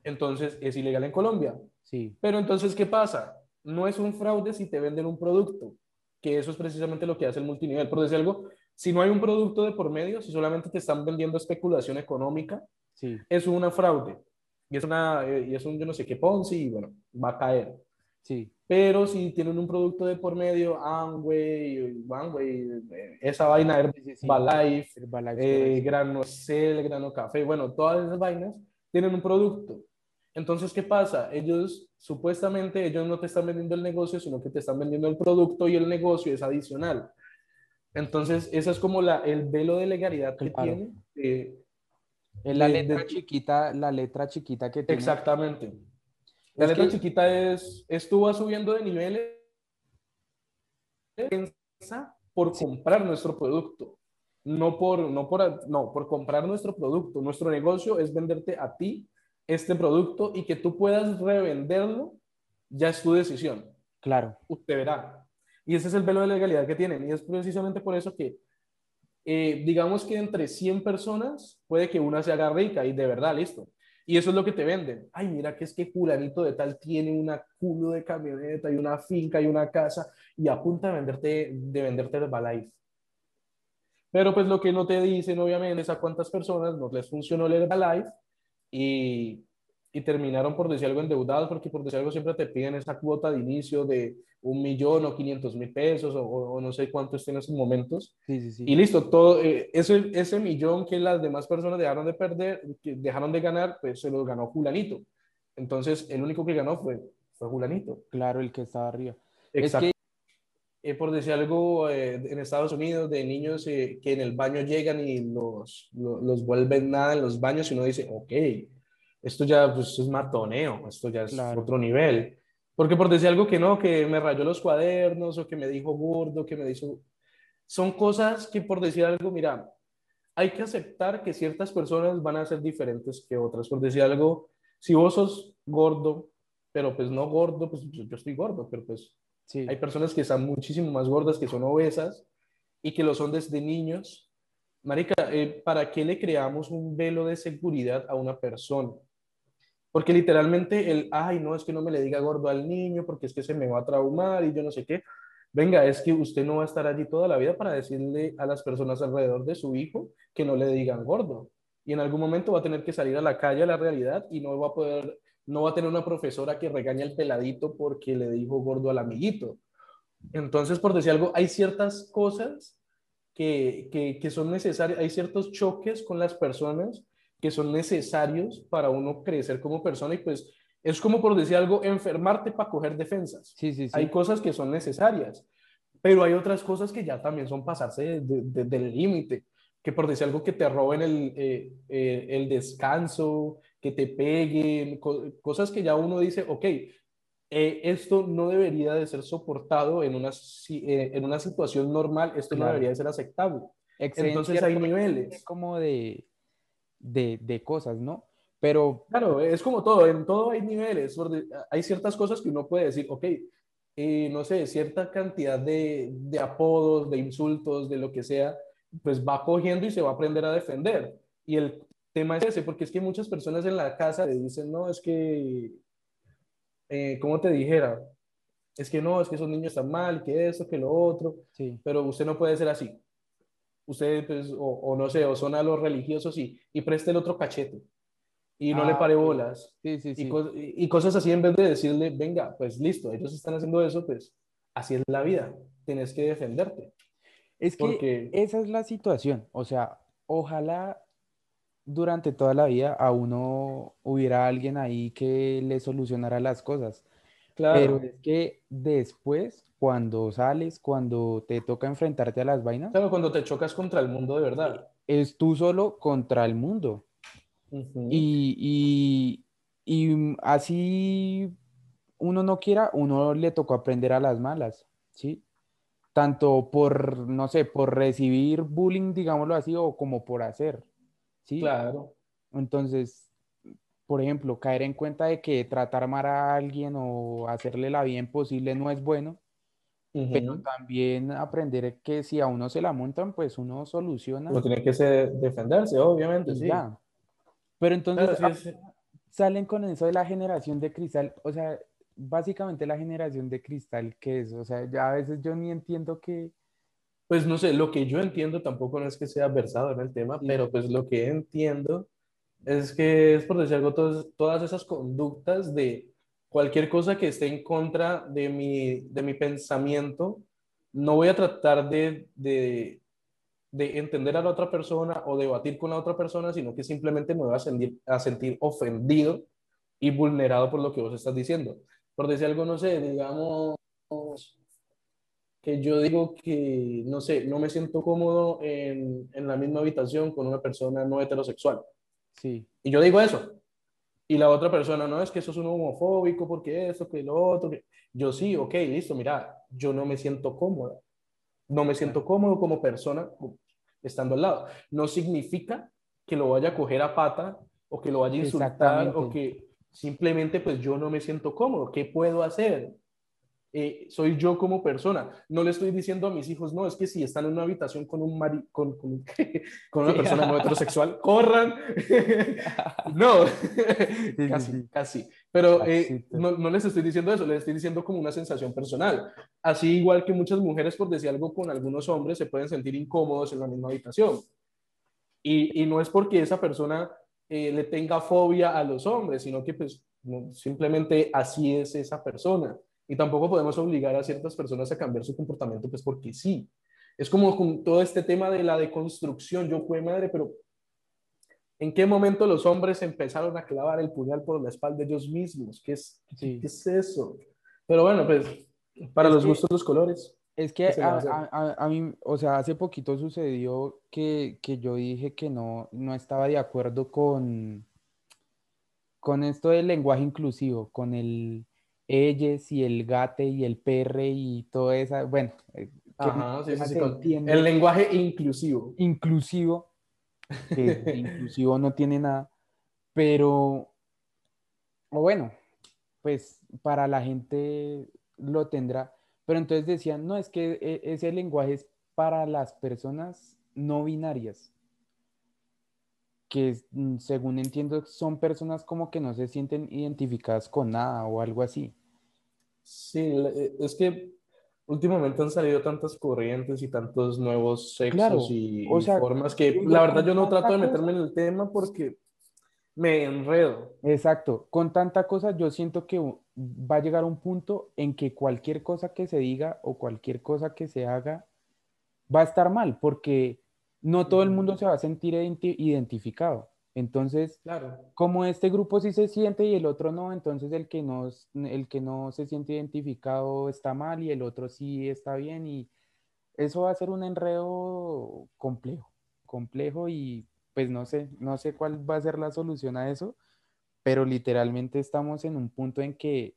entonces es ilegal en Colombia. Sí, Pero entonces, ¿qué pasa? No es un fraude si te venden un producto, que eso es precisamente lo que hace el multinivel. Por decir algo, si no hay un producto de por medio, si solamente te están vendiendo especulación económica, sí, es una fraude. Y es, una, eh, y es un yo no sé qué Ponzi y bueno, va a caer. sí, Pero si tienen un producto de por medio, Amway, Amway, eh, esa vaina, Sí, sí, sí. Herbalife, Herbalife, eh, grano Cel, grano café, bueno, todas esas vainas tienen un producto. Entonces, ¿qué pasa? Ellos, supuestamente, ellos no te están vendiendo el negocio, sino que te están vendiendo el producto y el negocio es adicional. Entonces, esa es como la, el velo de legalidad que Claro. tiene. eh, Es la de- letra de- chiquita, la letra chiquita que tiene. exactamente. La Es letra que- chiquita es, estuvo subiendo de niveles por comprar nuestro producto. No por, no, por, no, por comprar nuestro producto. Nuestro negocio es venderte a ti este producto y que tú puedas revenderlo, ya es tu decisión. Claro, Usted verá. Y ese es el velo de legalidad que tienen. Y es precisamente por eso que, eh, digamos que entre 100 personas, puede que una se haga rica y de verdad, listo. Y eso es lo que te venden. Ay, mira que es que fulanito de tal tiene una culo de camioneta y una finca y una casa y apunta a venderte, de venderte Herbalife. Pero pues lo que no te dicen, obviamente, es a cuántas personas no les funcionó el Herbalife y, y terminaron por decir algo endeudados, porque por decir algo siempre te piden esa cuota de inicio de un millón o 500 mil pesos o, o no sé cuánto estén en esos momentos. sí, sí, sí. Y listo, todo eh, ese, ese millón que las demás personas dejaron de perder, que dejaron de ganar, pues se lo ganó Julanito. Entonces, el único que ganó fue, fue Julanito. Claro, el que estaba arriba. Exacto. Es que, Eh, por decir algo, eh, en Estados Unidos, de niños eh, que en el baño llegan y los, lo- los, vuelven nada en los baños y uno dice, ok, esto ya pues, es matoneo, esto ya es Claro. otro nivel. Porque por decir algo que no, que me rayó los cuadernos o que me dijo gordo, que me dijo... Son cosas que por decir algo, mira, hay que aceptar que ciertas personas van a ser diferentes que otras. Por decir algo, si vos sos gordo, pero pues no gordo, pues yo, estoy gordo, pero pues sí, hay personas que están muchísimo más gordas, que son obesas y que lo son desde niños. Marica, eh, ¿para qué le creamos un velo de seguridad a una persona? Porque literalmente el, ay, no, es que no me le diga gordo al niño porque es que se me va a traumar y yo no sé qué. Venga, es que usted no va a estar allí toda la vida para decirle a las personas alrededor de su hijo que no le digan gordo. Y en algún momento va a tener que salir a la calle a la realidad y no va a poder, no va a tener una profesora que regañe al peladito porque le dijo gordo al amiguito. Entonces, por decir algo, hay ciertas cosas que, que, que son necesarias, hay ciertos choques con las personas que son necesarios para uno crecer como persona y pues es como por decir algo, enfermarte para coger defensas. sí, sí, sí. Hay cosas que son necesarias, pero hay otras cosas que ya también son pasarse de- de- de- del límite, que por decir algo que te roben el, eh, eh, el descanso, que te peguen, co- cosas que ya uno dice, ok, eh, esto no debería de ser soportado en una, eh, en una situación normal, esto no Claro. debería de ser aceptable. Entonces hay niveles. como de, de, de cosas, ¿no? Pero Claro, es como todo, en todo hay niveles, hay ciertas cosas que uno puede decir, ok, eh, no sé, cierta cantidad de, de apodos, de insultos, de lo que sea, pues va cogiendo y se va a aprender a defender. Y el tema es ese, porque es que muchas personas en la casa le dicen, no, es que, eh, ¿cómo te dijera? Es que no, es que esos niños están mal, que eso, que lo otro, sí, pero usted no puede ser así. Usted, pues, o, o no sé, o son a los religiosos y, y preste el otro cachete y no Ah, le pare bolas sí, sí, y, sí. co- y- y cosas así en vez de decirle, venga, pues listo, ellos están haciendo eso, pues así es la vida, tienes que defenderte. Es que porque- esa es la situación. O sea, ojalá durante toda la vida a uno hubiera alguien ahí que le solucionara las cosas. Claro. Pero es que después, cuando sales, cuando te toca enfrentarte a las vainas, Claro, cuando te chocas contra el mundo de verdad. es tú solo contra el mundo. Y, y, y así uno no quiera, uno le tocó aprender a las malas, ¿sí? Tanto por, no sé, por recibir bullying, digámoslo así, o como por hacer, ¿sí? Claro. Entonces, por ejemplo, caer en cuenta de que tratar mal a alguien o hacerle la vida imposible no es bueno, pero Ujú. también aprender que si a uno se la montan, pues uno soluciona Uno tiene que ser- defenderse, obviamente, y sí. ya. Pero entonces Claro, sí, sí. salen con eso de la generación de cristal, o sea, básicamente la generación de cristal, ¿qué es? O sea, ya a veces yo ni entiendo que, Pues no sé, lo que yo entiendo tampoco no es que sea versado en el tema, Sí. pero pues lo que entiendo es que es por decir algo, todas, todas esas conductas de cualquier cosa que esté en contra de mi, de mi pensamiento, no voy a tratar de, de, de entender a la otra persona o debatir con la otra persona, sino que simplemente me voy a sentir, a sentir ofendido y vulnerado por lo que vos estás diciendo. Por decir algo, no sé, digamos que yo digo que, no sé, no me siento cómodo en, en la misma habitación con una persona no heterosexual. Sí, Y yo digo eso. Y la otra persona, no, es que eso es un homofóbico, porque eso, que lo otro. Que... Yo sí, ok, listo, mira, yo no me siento cómoda. No me siento cómodo como persona estando al lado. No significa que lo vaya a coger a pata o que lo vaya a insultar o que simplemente pues yo no me siento cómodo. ¿Qué puedo hacer? Eh, soy yo como persona. No le estoy diciendo a mis hijos, no, es que si están en una habitación con, un mari con, con, con una persona no heterosexual, corran. no, casi, casi. Pero eh, no, no les estoy diciendo eso, les estoy diciendo como una sensación personal. Así igual que muchas mujeres, por decir algo, con algunos hombres se pueden sentir incómodos en la misma habitación. Y, y no es porque esa persona eh, le tenga fobia a los hombres, sino que pues no, simplemente así es esa persona. Y tampoco podemos obligar a ciertas personas a cambiar su comportamiento, pues porque sí. Es como con todo este tema de la deconstrucción. Yo fue madre, pero ¿en qué momento los hombres empezaron a clavar el puñal por la espalda de ellos mismos? ¿Qué es, Sí. ¿qué es eso? Pero bueno, pues para Es los que- gustos, los colores. Es que ¿Qué se le va a a- a- a mí, o sea, hace poquito sucedió que, que yo dije que no, no estaba de acuerdo con, con esto del lenguaje inclusivo, con el ellos y el gate y el perre y todo eso, bueno, eh, Ajá, sí, sí, sí, El lenguaje inclusivo. inclusivo, que inclusivo no tiene nada, pero, o bueno, pues para la gente lo tendrá, pero entonces decían, no, es que e- ese lenguaje es para las personas no binarias, que mm, según entiendo son personas como que no se sienten identificadas con nada o algo así. Sí, le- es que últimamente han salido tantas corrientes y tantos nuevos sexos Claro, y, o sea, formas que la verdad yo no trato de cosa- meterme en el tema porque me enredo. Exacto, con tanta cosa yo siento que va a llegar un punto en que cualquier cosa que se diga o cualquier cosa que se haga va a estar mal, porque no todo el mundo se va a sentir identi- identificado. Entonces, Claro. como este grupo sí se siente y el otro no, entonces el que no, el que no se siente identificado está mal y el otro sí está bien y eso va a ser un enredo complejo, complejo y pues no sé, no sé cuál va a ser la solución a eso, pero literalmente estamos en un punto en que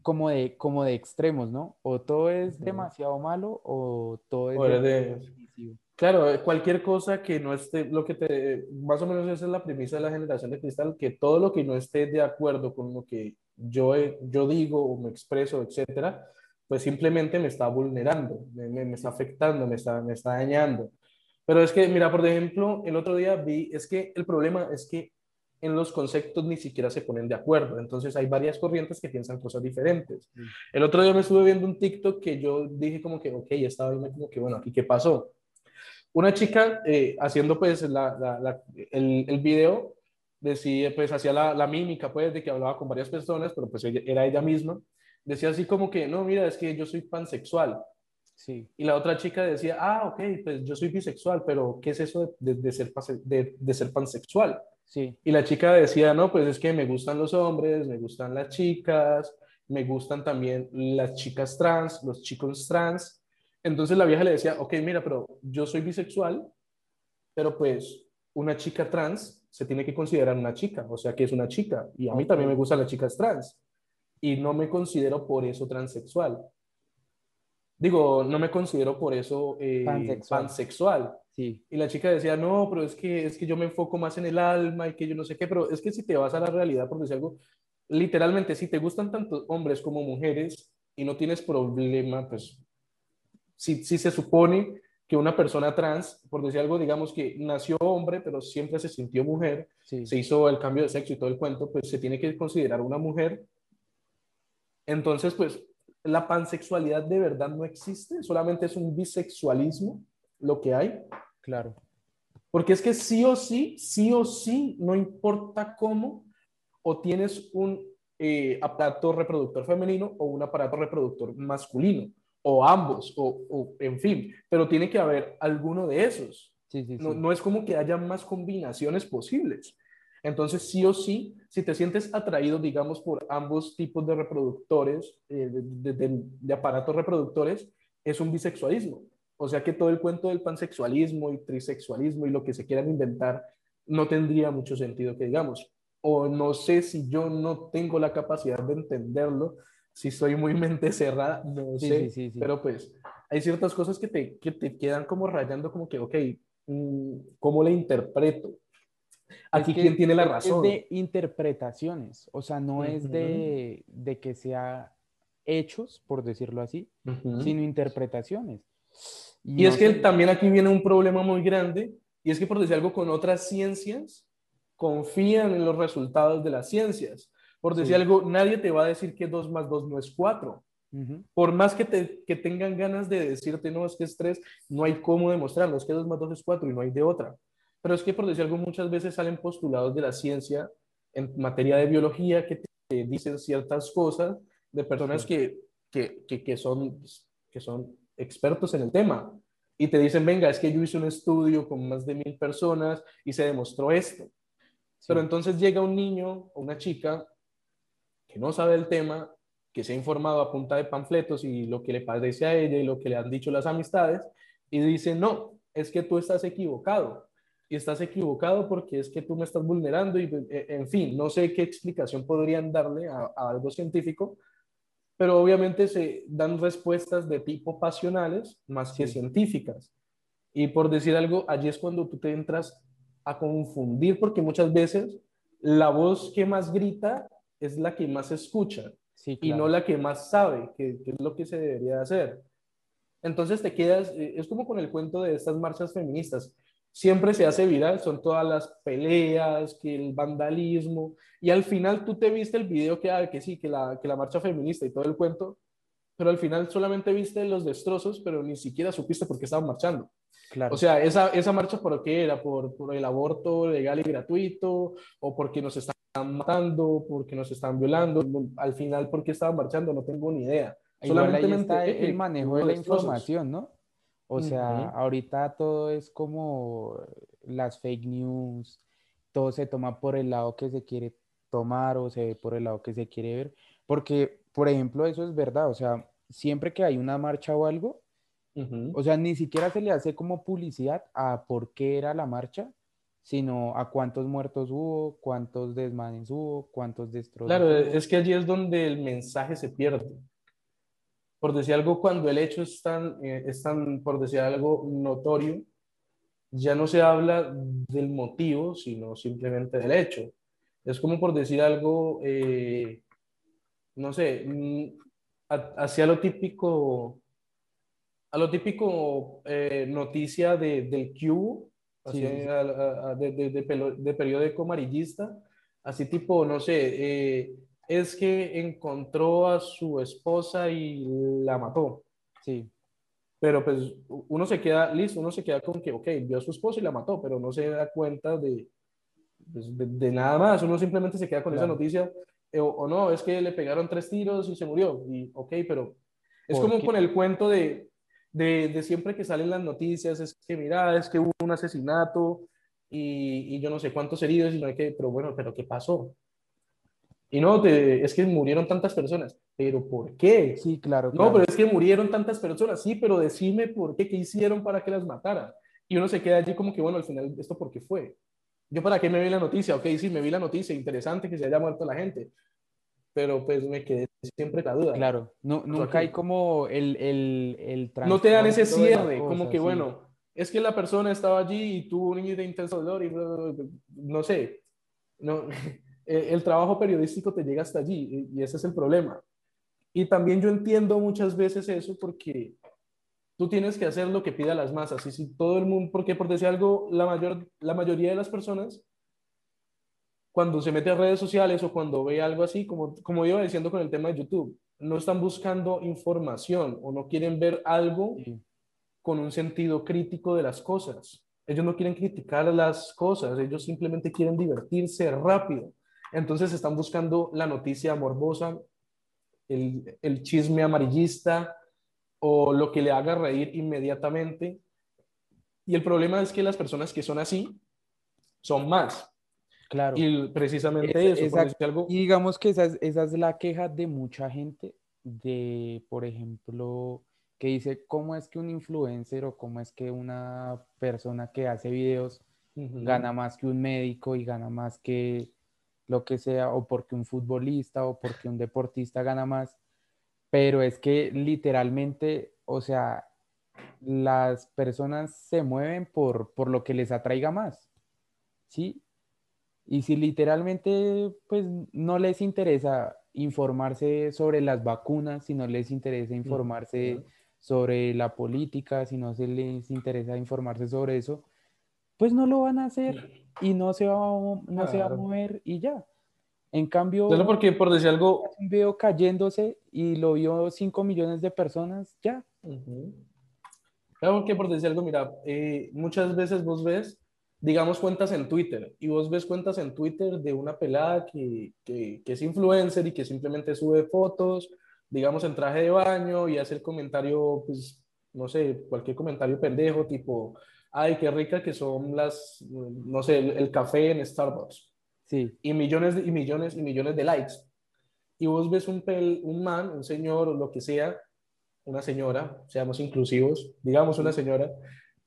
como de, como de extremos, ¿no? O todo es demasiado malo o todo es O eres de-. Claro, eh, cualquier cosa que no esté, lo que te, más o menos esa es la premisa de la generación de cristal, que todo lo que no esté de acuerdo con lo que yo, he- yo digo o me expreso, etcétera, pues simplemente me está vulnerando, me, me- está afectando, me está, me está dañando. Pero es que, mira, por ejemplo, el otro día vi, es que el problema es que en los conceptos ni siquiera se ponen de acuerdo, entonces hay varias corrientes que piensan cosas diferentes. Sí. El otro día me estuve viendo un TikTok que yo dije como que, ok, estaba viendo como que, bueno, ¿aquí qué pasó? Una chica eh, haciendo pues la, la- la- el, el video, decía, pues hacía la, mímica pues de que hablaba con varias personas, pero pues ella- era ella misma, decía así como que, no, mira, es que yo soy pansexual. Sí, Y la otra chica decía, ah, ok, pues yo soy bisexual, pero ¿qué es eso de, de ser, de, de ser pansexual? sí, Y la chica decía, no, pues es que me gustan los hombres, me gustan las chicas, me gustan también las chicas trans, los chicos trans. Entonces la vieja le decía, ok, mira, pero yo soy bisexual, pero pues una chica trans se tiene que considerar una chica, o sea que es una chica, y a mí también me gustan las chicas trans, y no me considero por eso transexual. Digo, no me considero por eso eh, pansexual. Sí. Y la chica decía, no, pero es que, es que yo me enfoco más en el alma y que yo no sé qué, pero es que si te vas a la realidad, por decir algo, literalmente, si te gustan tanto hombres como mujeres y no tienes problema, pues si, si se supone que una persona trans, por decir algo, digamos que nació hombre, pero siempre se sintió mujer, se hizo el cambio de sexo y todo el cuento, pues se tiene que considerar una mujer. Entonces, pues la pansexualidad de verdad no existe, solamente es un bisexualismo lo que hay. Claro. Porque es que sí o sí, sí o sí, no importa cómo, o tienes un eh, aparato reproductor femenino o un aparato reproductor masculino o ambos, o, en fin, pero tiene que haber alguno de esos. No, no, es como que haya más combinaciones posibles. Entonces, sí o sí, si te sientes atraído, digamos, por ambos tipos de reproductores, eh, de, de, aparatos reproductores, es un bisexualismo. O sea que todo el cuento del pansexualismo y trisexualismo y lo que se quieran inventar no tendría mucho sentido que digamos. O no sé si yo no tengo la capacidad de entenderlo, si soy muy mente cerrada, no sé, pero pues hay ciertas cosas que te, que te quedan como rayando como que, ok, mm, ¿cómo le interpreto? Aquí quién tiene la razón. Es de interpretaciones, o sea, no es de, de, que sea hechos, por decirlo así, sino interpretaciones. Y, es que también aquí viene un problema muy grande, y es que por decir algo con otras ciencias, confían en los resultados de las ciencias. Por decir algo, nadie te va a decir que 2 más 2 no es 4. Por más que, te, que tengan ganas de decirte, no, es que es 3, no hay cómo demostrarlo, es que 2 más 2 es 4 y no hay de otra. Pero es que, por decir algo, muchas veces salen postulados de la ciencia en materia de biología que te dicen ciertas cosas de personas que, que, que, son, que son expertos en el tema y te dicen, venga, es que yo hice un estudio con más de mil personas y se demostró esto. Pero entonces llega un niño o una chica que no sabe el tema, que se ha informado a punta de panfletos y lo que le parece a ella y lo que le han dicho las amistades, y dice, no, es que tú estás equivocado. Y estás equivocado porque es que tú me estás vulnerando y, eh, en fin, no sé qué explicación podrían darle a, algo científico, pero obviamente se dan respuestas de tipo pasionales más que científicas. Y por decir algo, allí es cuando tú te entras a confundir porque muchas veces la voz que más grita es la que más escucha y no la que más sabe, que, es lo que se debería hacer. Entonces te quedas, eh, es como con el cuento de estas marchas feministas. Siempre se hace viral, son todas las peleas, que el vandalismo, y al final tú te viste el video que, ah, que sí, que la, que la marcha feminista y todo el cuento, pero al final solamente viste los destrozos, pero ni siquiera supiste por qué estaban marchando. Claro. O sea, esa, esa marcha por qué era, por, por el aborto legal y gratuito, o porque nos están matando, porque nos están violando, al final porque estaban marchando, no tengo ni idea. Solamente está el manejo de la información, ¿no? O sea, ahorita todo es como las fake news, todo se toma por el lado que se quiere tomar o se ve por el lado que se quiere ver, porque, por ejemplo, eso es verdad, o sea, siempre que hay una marcha o algo, o sea, ni siquiera se le hace como publicidad a por qué era la marcha, sino a cuántos muertos hubo, cuántos desmanes hubo, cuántos destrozos. Claro, es que allí es donde el mensaje se pierde. Por decir algo, cuando el hecho es tan, eh, es tan, por decir algo, notorio, ya no se habla del motivo, sino simplemente del hecho. Es como por decir algo, eh, no sé, mm, hacia lo típico, a lo típico eh, noticia de, del Q de, de, periódico amarillista, así tipo, no sé, eh, es que encontró a su esposa y la mató. Sí. Pero pues uno se queda, listo, uno se queda con que, ok, vio a su esposa y la mató, pero no se da cuenta de, pues, de, nada más, uno simplemente se queda con esa noticia, eh, o, no, es que le pegaron tres tiros y se murió, y ok, pero es como con el cuento de, de, siempre que salen las noticias, es que mira, es que hubo un asesinato y, y yo no sé cuántos heridos, y no hay que, pero bueno, pero ¿qué pasó? Y no, te, es que murieron tantas personas. ¿Pero por qué? Sí, claro. No, pero es que murieron tantas personas. Sí, pero decime por qué, qué hicieron para que las mataran. Y uno se queda allí como que, bueno, al final, ¿esto por qué fue? ¿Yo para qué me vi la noticia? Ok, sí, me vi la noticia, interesante que se haya muerto la gente. Pero pues me quedé siempre la duda. Claro, no, nunca hay como el, el, el No te dan ese cierre, como que, bueno, es que la persona estaba allí y tuvo un niño de intenso dolor y no sé. No, el trabajo periodístico te llega hasta allí y ese es el problema. Y también yo entiendo muchas veces eso porque tú tienes que hacer lo que pida las masas. Y si todo el mundo, porque por decir algo, la, mayor, la mayoría de las personas, cuando se mete a redes sociales o cuando ve algo así, como, como iba diciendo con el tema de YouTube, no están buscando información o no quieren ver algo con un sentido crítico de las cosas. Ellos no quieren criticar las cosas, ellos simplemente quieren divertirse rápido. Entonces están buscando la noticia morbosa, el, el chisme amarillista, o lo que le haga reír inmediatamente. Y el problema es que las personas que son así son más. Claro. Y precisamente eso. algo... Y digamos que esa es, esa es la queja de mucha gente, de, por ejemplo, que dice cómo es que un influencer o cómo es que una persona que hace videos gana más que un médico y gana más que lo que sea, o porque un futbolista o porque un deportista gana más pero es que literalmente, o sea, las personas se mueven por, por lo que les atraiga más, ¿sí? Y si literalmente, pues, no les interesa informarse sobre las vacunas, si no les interesa informarse sobre la política, si no se les interesa informarse sobre eso, pues no lo van a hacer y no se va, no se va a mover y ya. En cambio, Solo porque por decir algo, un video cayéndose y lo vio 5 millones de personas, ya. Claro, porque por decir algo, mira, eh, muchas veces vos ves, digamos, cuentas en Twitter, y vos ves cuentas en Twitter de una pelada que, que, que es influencer y que simplemente sube fotos, digamos, en traje de baño y hace el comentario, pues, no sé, cualquier comentario pendejo, tipo, ay, qué rica que son las, no sé, el café en Starbucks y millones y millones y millones de likes. Y vos ves un, pel, un man, un señor o lo que sea, una señora, seamos inclusivos, digamos una señora,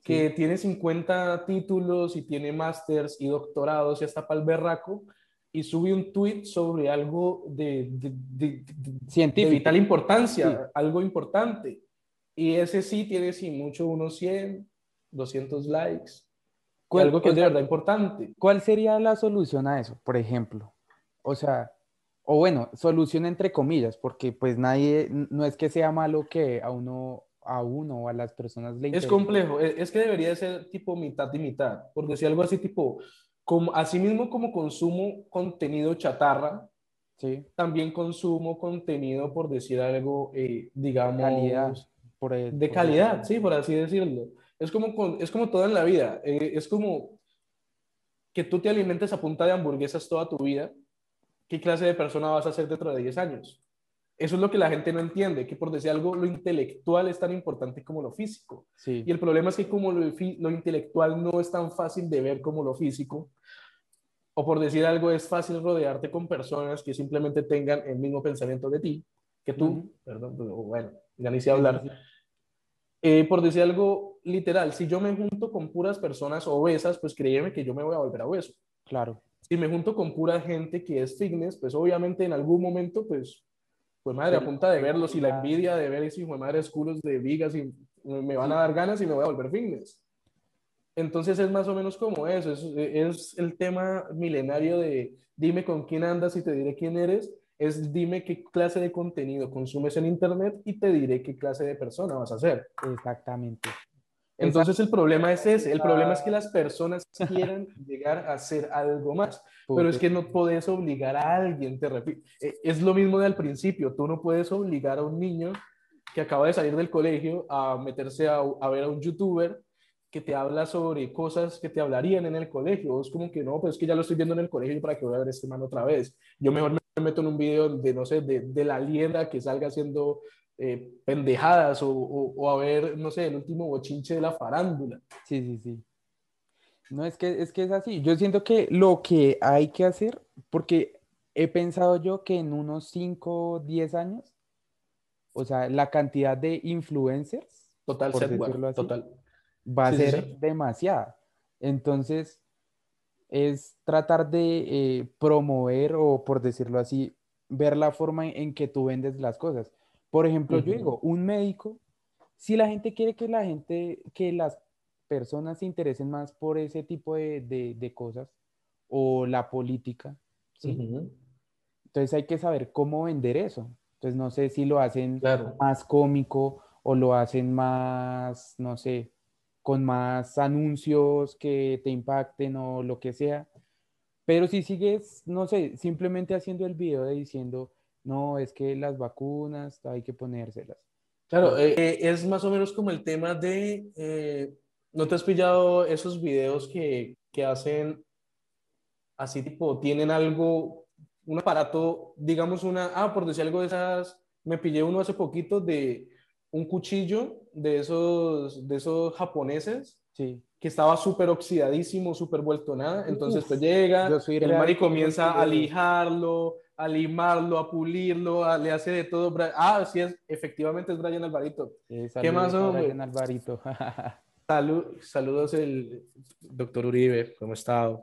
que tiene 50 títulos y tiene másters y doctorados y hasta pal berraco, y sube un tweet sobre algo de, de, de, vital importancia, algo importante. Y ese sí tiene, sin mucho, unos 100, 200 likes algo que es de verdad importante. ¿Cuál sería la solución a eso, por ejemplo? O sea, o bueno, solución entre comillas, porque pues nadie, no es que sea malo que a uno, a uno o a las personas le interese. Es complejo, e, es que debería ser tipo mitad y mitad, por decir algo así tipo, como, así mismo como consumo contenido chatarra, sí. también consumo contenido, por decir algo, eh, digamos, calidad, por, de calidad, sí, por así decirlo. Es como, es como todo en la vida. Eh, es como que tú te alimentes a punta de hamburguesas toda tu vida. ¿Qué clase de persona vas a ser dentro de 10 años? Eso es lo que la gente no entiende, que por decir algo, lo intelectual es tan importante como lo físico. Y el problema es que como lo, lo intelectual no es tan fácil de ver como lo físico, o por decir algo, es fácil rodearte con personas que simplemente tengan el mismo pensamiento de ti, que tú, perdón, bueno, ya ni sé hablar, eh, por decir algo literal, si yo me junto con puras personas obesas, pues créeme que yo me voy a volver a obeso. Claro. Si me junto con pura gente que es fitness, pues obviamente en algún momento, pues, pues madre, a punta de verlos y la envidia de ver ese hijo de madre culos de vigas y me van a dar ganas y me voy a volver fitness. Entonces es más o menos como eso, es, es el tema milenario de dime con quién andas y te diré quién eres es dime qué clase de contenido consumes en Internet y te diré qué clase de persona vas a ser. Exactamente. Entonces el problema es ese, el problema es que las personas quieran llegar a hacer algo más, pero es que no puedes obligar a alguien, te repito, e, es lo mismo de al principio, tú no puedes obligar a un niño que acaba de salir del colegio a meterse a, a ver a un youtuber que te habla sobre cosas que te hablarían en el colegio, es como que no, pues es que ya lo estoy viendo en el colegio para que voy a ver este man otra vez, yo mejor me meto en un video de, no sé, de, de la lienda que salga haciendo eh, pendejadas o, o, a ver, no sé, el último bochinche de la farándula. Sí, sí, sí. No, es que, es que es así. Yo siento que lo que hay que hacer, porque he pensado yo que en unos 5 o 10 años, o sea, la cantidad de influencers, Total, por decirlo así, total. va a Sí, ser sí. demasiada. Entonces, es tratar de eh, promover o, por decirlo así, ver la forma en que tú vendes las cosas. Por ejemplo, yo Ujú. digo, un médico, si la gente quiere que la gente, que las personas se interesen más por ese tipo de, de- de cosas o la política, ¿sí? Ujú, Entonces hay que saber cómo vender eso. Entonces no sé si lo hacen Claro. más cómico o lo hacen más, no sé, con más anuncios que te impacten o lo que sea. Pero si sigues, no sé, simplemente haciendo el video de diciendo, no, es que las vacunas hay que ponérselas. Claro, eh, eh, es más o menos como el tema de, eh, ¿no te has pillado esos videos que, que hacen así tipo, tienen algo, un aparato, digamos una, ah, por decir algo de esas, me pillé uno hace poquito de un cuchillo de esos, de esos japoneses Sí. que estaba súper oxidadísimo, súper vuelto nada, entonces Uf, pues llega, el real Mari con esos comienza a lijarlo, a limarlo, a pulirlo, a- le hace de todo. Ah, sí, es, efectivamente es Brian Alvarito. Eh, ¿Qué más, hombre? Brian Alvarito. Salud, saludos, el doctor Uribe, ¿cómo está?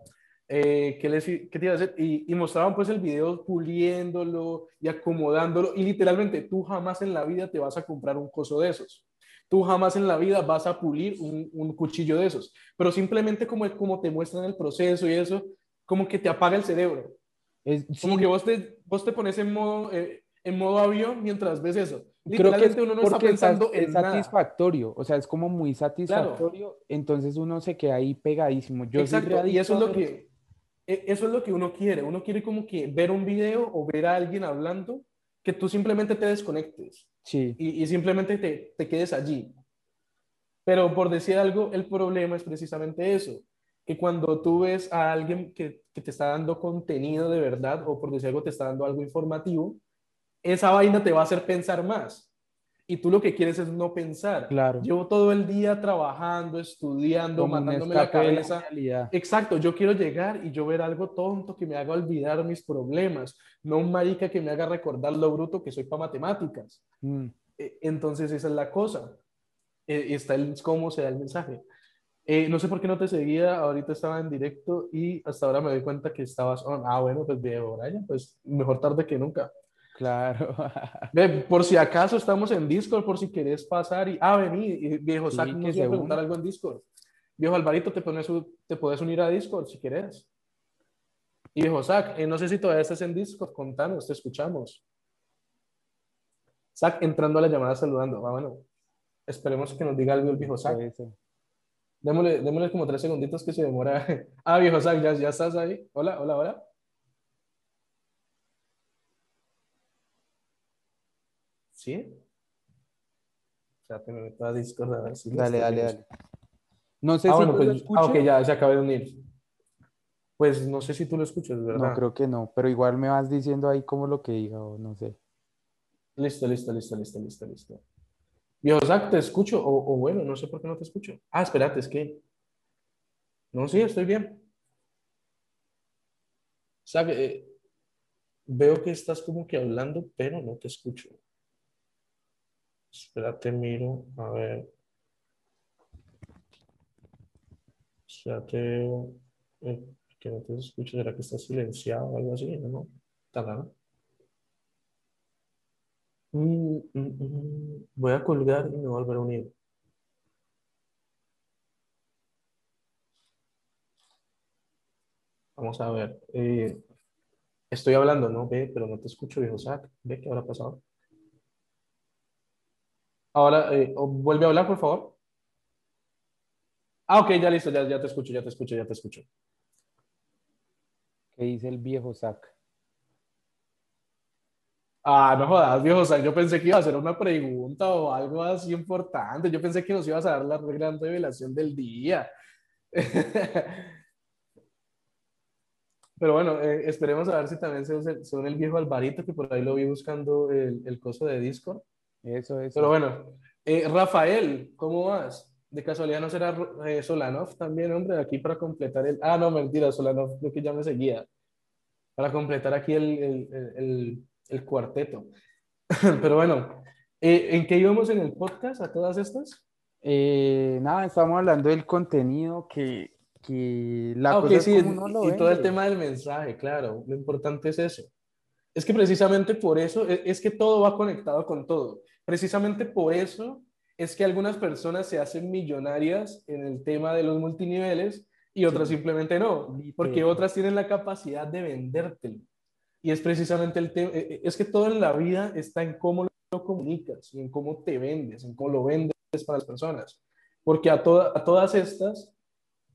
Eh, ¿qué, les, ¿Qué te iba a decir? Y, y mostraban pues el video puliéndolo y acomodándolo. Y literalmente tú jamás en la vida te vas a comprar un coso de esos. Tú jamás en la vida vas a pulir un, un cuchillo de esos. Pero simplemente como, como te muestran el proceso y eso, como que te apaga el cerebro. Es- Como sí, que vos te, vos te pones en modo, eh, en modo avión mientras ves eso. Creo que es uno no está es pensando es en nada. satisfactorio, o sea, es como muy satisfactorio, entonces uno se queda ahí pegadísimo. Yo Exacto, y eso es lo que e- eso es lo que uno quiere. Uno quiere como que ver un video o ver a alguien hablando que tú simplemente te desconectes Sí, y, y simplemente te, te quedes allí. Pero por decir algo, el problema es precisamente eso, que cuando tú ves a alguien que, que te está dando contenido de verdad o por decir algo te está dando algo informativo, esa vaina te va a hacer pensar más. Y tú lo que quieres es no pensar. Claro. Llevo todo el día trabajando, estudiando, como matándome la cabeza. Exacto, yo quiero llegar y yo ver algo tonto que me haga olvidar mis problemas, no un marica que me haga recordar lo bruto que soy para matemáticas. Mm, Eh, Entonces esa es la cosa. Eh, está el cómo se da el mensaje. Eh, no sé por qué no te seguía, ahorita estaba en directo y hasta ahora me doy cuenta que estabas on. Ah, bueno, pues viejo Brian, pues mejor tarde que nunca. claro. Ve, por si acaso estamos en Discord, por si querés pasar y, ah, vení, viejo Sí, Zach nos se iba a preguntar algo en Discord. Viejo Alvarito, te, pones, te puedes unir a Discord si querés. Y viejo Zach, eh, no sé si todavía estás en Discord, contanos, te escuchamos. Zach entrando a la llamada saludando. Ah, bueno, esperemos que nos diga algo el viejo Zach. Démosle, démosle como tres segunditos que se demora. Ah, viejo Zach, ¿ya, ya estás ahí. Hola, hola, hola. ¿Sí? Sea, te me meto a Discord a ver si lo Dale, dale, dale. No sé Ah, si bueno, tú lo pues, ah, escuchas. ok, ya se acaba de unir. Pues no sé si tú lo escuchas, ¿verdad? No, creo que no, pero igual me vas diciendo ahí como lo que diga o no sé. Listo, listo, listo, listo, listo, listo. Viejo Zach, te escucho, o, bueno, no sé por qué no te escucho. Ah, espérate, es que. No, sí, estoy bien. Zach, eh, veo que estás como que hablando, pero no te escucho. Espérate, miro, a ver. Espérate, eh, que no te escucho. ¿Será que estás silenciado o algo así? No, no, está raro. Mm, mm, mm. Voy a colgar y me voy a volver a unir. Vamos a ver. eh, estoy hablando, ¿no? Ve, pero no te escucho, viejo Zach. Ve, ¿qué habrá pasado? Ahora, eh, o- vuelve a hablar, por favor. Ah, ok, ya listo, ya, ya te escucho, ya te escucho, ya te escucho. ¿Qué dice el viejo Zach? Ah, no jodas, viejo Zach. Yo pensé que iba a hacer una pregunta o algo así importante. Yo pensé que nos ibas a dar la gran revelación del día. Pero bueno, eh, esperemos a ver si también se, une el viejo Alvarito, que por ahí lo vi buscando el, el coso de Discord. Eso, eso. Pero bueno, eh, Rafael, ¿cómo vas? De casualidad no será eh, Solanov también, hombre, aquí para completar el... Ah, no, mentira, Solanov creo que ya me seguía. para completar aquí el, el, el, el cuarteto. Pero bueno, eh, ¿en qué íbamos en el podcast a todas estas? Eh, nada, estamos hablando del contenido que, que la Ah, cosa es sí, como uno lo y todo el tema del mensaje, claro, lo importante es eso. Es que precisamente por eso, e- es que todo va conectado con todo. Precisamente por eso es que algunas personas se hacen millonarias en el tema de los multiniveles y otras Sí. simplemente no, porque otras tienen la capacidad de vendértelo. Y es precisamente el tema, es que todo en la vida está en cómo lo comunicas y en cómo te vendes, en cómo lo vendes para las personas. Porque a, toda- a todas estas,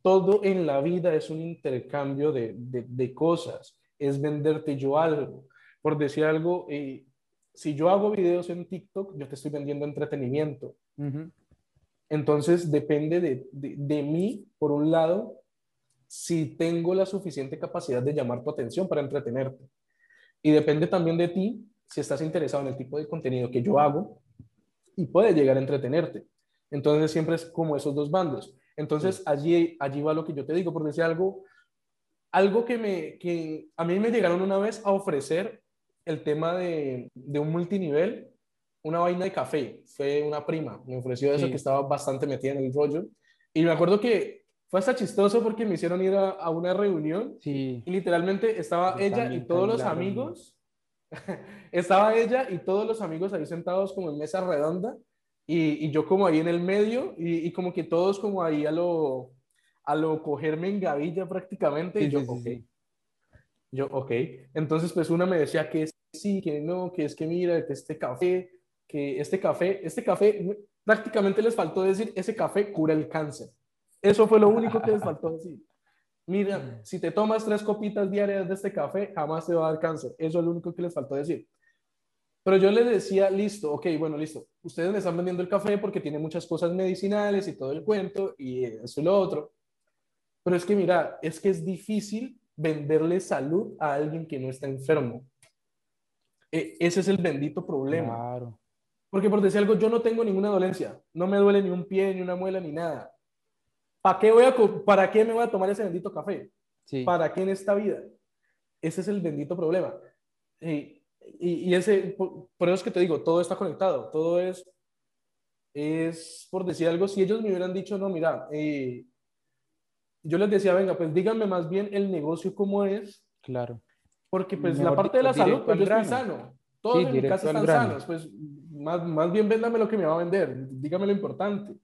todo en la vida es un intercambio de, de- de cosas, es venderte yo algo. Por decir algo, eh, si yo hago videos en TikTok, yo te estoy vendiendo entretenimiento. Entonces depende de, de- de mí, por un lado, si tengo la suficiente capacidad de llamar tu atención para entretenerte. Y depende también de ti si estás interesado en el tipo de contenido que yo hago y puede llegar a entretenerte. Entonces siempre es como esos dos bandos. Entonces allí, allí va lo que yo te digo, por decir algo, algo que, me, que a mí me llegaron una vez a ofrecer el tema de, de un multinivel, una vaina de café. Fue una prima, me ofreció eso Sí. que estaba bastante metida en el rollo. Y me acuerdo que fue hasta chistoso porque me hicieron ir a, a una reunión Sí, y literalmente estaba Yo ella y todos los la reunión. amigos, estaba ella y todos los amigos ahí sentados como en mesa redonda y, y yo como ahí en el medio y, y como que todos como ahí a lo, a lo cogerme en gavilla prácticamente. sí, y yo, sí, sí, ok. sí. Yo, ok. Entonces, pues una me decía que sí, que no, que es que mira, que este café, que este café, este café, prácticamente les faltó decir, ese café cura el cáncer. Eso fue lo único que les faltó decir. Mira, si te tomas tres copitas diarias de este café, jamás te va a dar cáncer. Eso es lo único que les faltó decir. Pero yo les decía, listo, ok, bueno, listo. Ustedes me están vendiendo el café porque tiene muchas cosas medicinales y todo el cuento y eso y lo otro. Pero es que mira, es que es difícil venderle salud a alguien que no está enfermo. E- ese es el bendito problema. Claro. Porque por decir algo, yo no tengo ninguna dolencia. No me duele ni un pie, ni una muela, ni nada. ¿Para qué, voy a, ¿Para qué me voy a tomar ese bendito café? Sí. ¿Para qué en esta vida? Ese es el bendito problema. Y, y, y ese, por, por eso es que te digo, todo está conectado. Todo es, es, por decir algo, si ellos me hubieran dicho, no, mira, eh, yo les decía, venga, pues díganme más bien el negocio cómo es, Claro. porque pues Mejor la parte de la salud, pues yo estoy sano. Todos Sí, en mi casa están sanos, pues más, más bien véndame lo que me va a vender, dígame lo importante.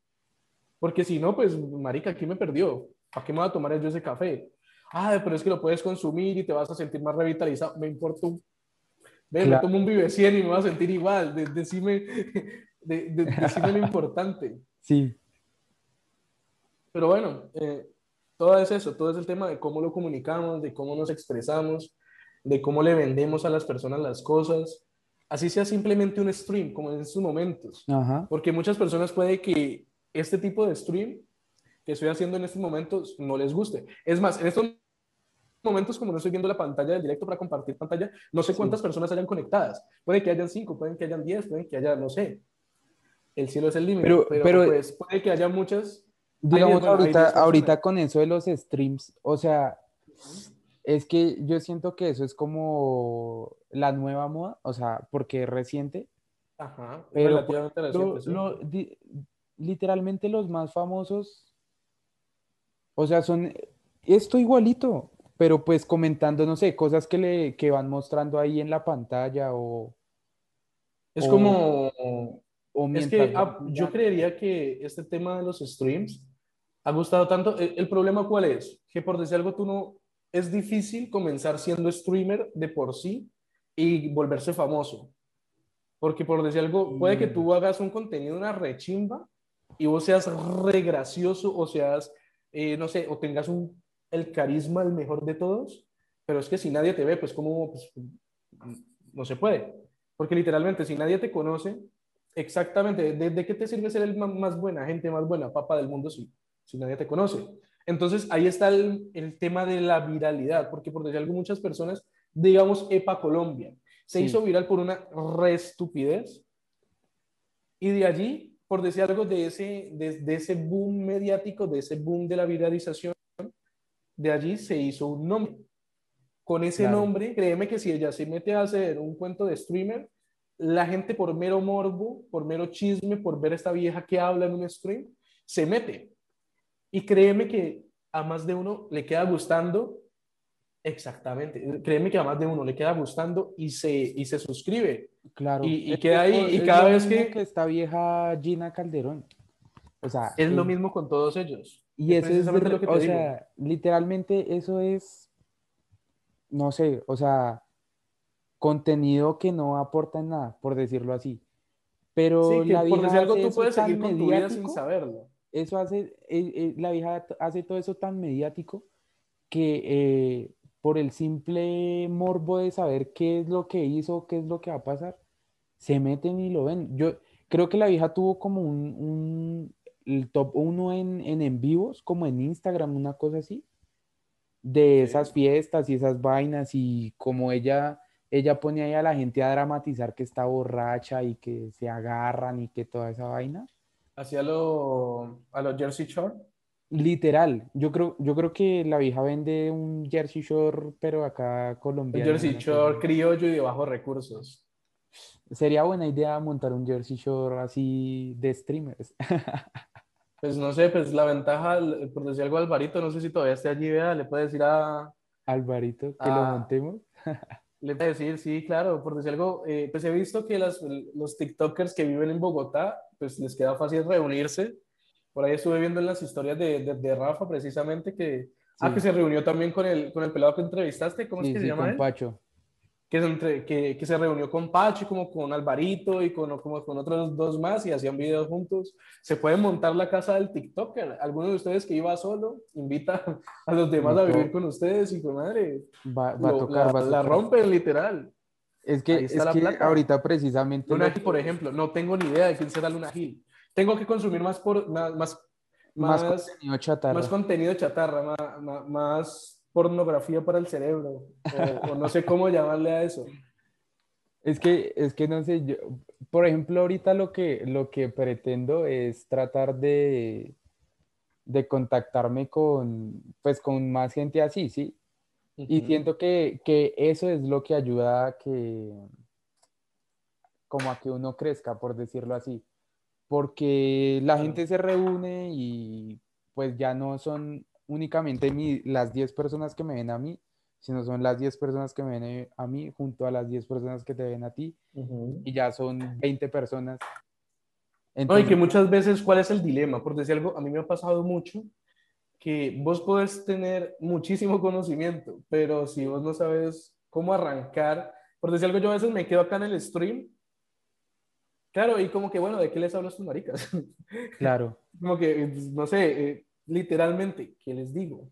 Porque si no, pues, marica, aquí me perdió. ¿Para qué me voy a tomar yo ese café? Ah, pero es que lo puedes consumir y te vas a sentir más revitalizado. Me importa un... Ve, me Claro. tomo un Vive 100 y me voy a sentir igual. De- decime, de- de- decime lo importante. Sí. Pero bueno, eh, todo es eso, todo es el tema de cómo lo comunicamos, de cómo nos expresamos, de cómo le vendemos a las personas las cosas. Así sea simplemente un stream, como en estos momentos. Ajá. Porque muchas personas puede que este tipo de stream que estoy haciendo en estos momentos no les guste. Es más, en estos momentos, como no estoy viendo la pantalla del directo para compartir pantalla, no sé cuántas personas hayan conectadas. Puede que hayan cinco, pueden que hayan diez, pueden que haya, no sé. El cielo es el límite. Pero- Pero, pero- pues puede que haya muchas. Digamos, bueno, ahorita, ahorita con eso de los streams, o sea, es que yo siento que eso es como la nueva moda, o sea, porque reciente, Ajá, pero relativamente lo- reciente, sí. lo- di- literalmente los más famosos, o sea, son esto igualito, pero pues comentando, no sé, cosas que le que van mostrando ahí en la pantalla o, Es o- como. o Es que ah, yo creería que este tema de los streams ha gustado tanto. El, el problema cuál es? Que por decir algo, tú no. Es difícil comenzar siendo streamer de por sí y volverse famoso. Porque por decir algo, puede que Mm. tú hagas un contenido, una rechimba, y vos seas re gracioso o seas, eh, no sé, o tengas un, el carisma el mejor de todos, pero es que si nadie te ve, pues como, pues, no se puede. Porque literalmente, si nadie te conoce, exactamente, ¿de, de qué te sirve ser el más buena gente, más buena papa del mundo si, si nadie te conoce? Entonces, ahí está el, el tema de la viralidad, porque por decir algo, muchas personas, digamos, EPA Colombia, se Sí. hizo viral por una re estupidez, y de allí, por decir algo, de ese, de, de ese boom mediático, de ese boom de la viralización, de allí se hizo un nombre. con ese Claro. nombre, créeme que si ella se mete a hacer un cuento de streamer, la gente por mero morbo, por mero chisme, por ver a esta vieja que habla en un stream, se mete. Y créeme que a más de uno le queda gustando, exactamente, créeme que a más de uno le queda gustando y se, y se suscribe. Claro. Y- queda ahí, y es cada lo vez mismo que- esta vieja Gina Calderón. O sea, Es lo mismo con todos ellos. Y Es eso es, lo que te o digo. sea, literalmente eso es, no sé, o sea, contenido que no aporta en nada, por decirlo así. Pero Sí, la por vieja decir algo, tú puedes seguir con tu vida sin saberlo. Eso hace, eh, eh, la vieja hace todo eso tan mediático que eh, por el simple morbo de saber qué es lo que hizo, qué es lo que va a pasar, se meten y lo ven. Yo creo que la vieja tuvo como un, un- el top uno en, en en vivos, como en Instagram, una cosa así, de esas fiestas y esas vainas y como ella, ella pone ahí a la gente a dramatizar que está borracha y que se agarran y que toda esa vaina. Hacia lo, a los Jersey Shore. Literal, yo creo, yo creo que la vieja vende un Jersey Shore, pero acá colombiano. Jersey una cosa Shore criollo y de bajos recursos. Sería buena idea montar un Jersey Shore así de streamers. Pues no sé, pues la ventaja, por decir algo, Alvarito, no sé si todavía esté allí, vea, le puede decir a, Alvarito, que lo montemos. le puede decir, sí, claro, por decir algo, eh, pues he visto que las, los TikTokers que viven en Bogotá, pues les queda fácil reunirse. Por ahí estuve viendo en las historias de, de, de Rafa, precisamente, que, ah, Sí. que se reunió también con el, con el pelado que entrevistaste, ¿cómo Sí, es que sí, se llama con él? Pacho. que se, entre- que, que se reunió con Pacho, como con Alvarito y con, como con otros dos más y hacían videos juntos. Se puede montar la casa del TikToker. Alguno de ustedes que iba solo, invita a los demás a vivir con ustedes y con madre. Va, va a lo- tocar, la, va a la tocar. rompen literal. Es que, es la que ahorita precisamente Luna Gil, por ejemplo, no tengo ni idea de quién será Luna Gil. Tengo que consumir más, por, más, más, más contenido chatarra. más contenido chatarra, más, pornografía para el cerebro, o, o no sé cómo llamarle a eso. Es que, es que no sé, yo, por ejemplo, ahorita lo que, lo que pretendo es tratar de, de contactarme con, pues, con más gente así, ¿sí? Y siento que, que eso es lo que ayuda a que, como a que uno crezca, por decirlo así. Porque la gente se reúne y pues ya no son únicamente mi- las 10 personas que me ven a mí, sino son las 10 personas que me ven a mí junto a las 10 personas que te ven a ti y ya son 20 personas. No, y Entonces, que muchas veces, ¿cuál es el dilema? Por decir algo, a mí me ha pasado mucho que vos podés tener muchísimo conocimiento, pero si vos no sabes cómo arrancar, por decir algo, yo a veces me quedo acá en el stream, claro, y como que, bueno, ¿de qué les hablo a estos maricas? claro, como que, pues, no sé, eh, literalmente, ¿qué les digo?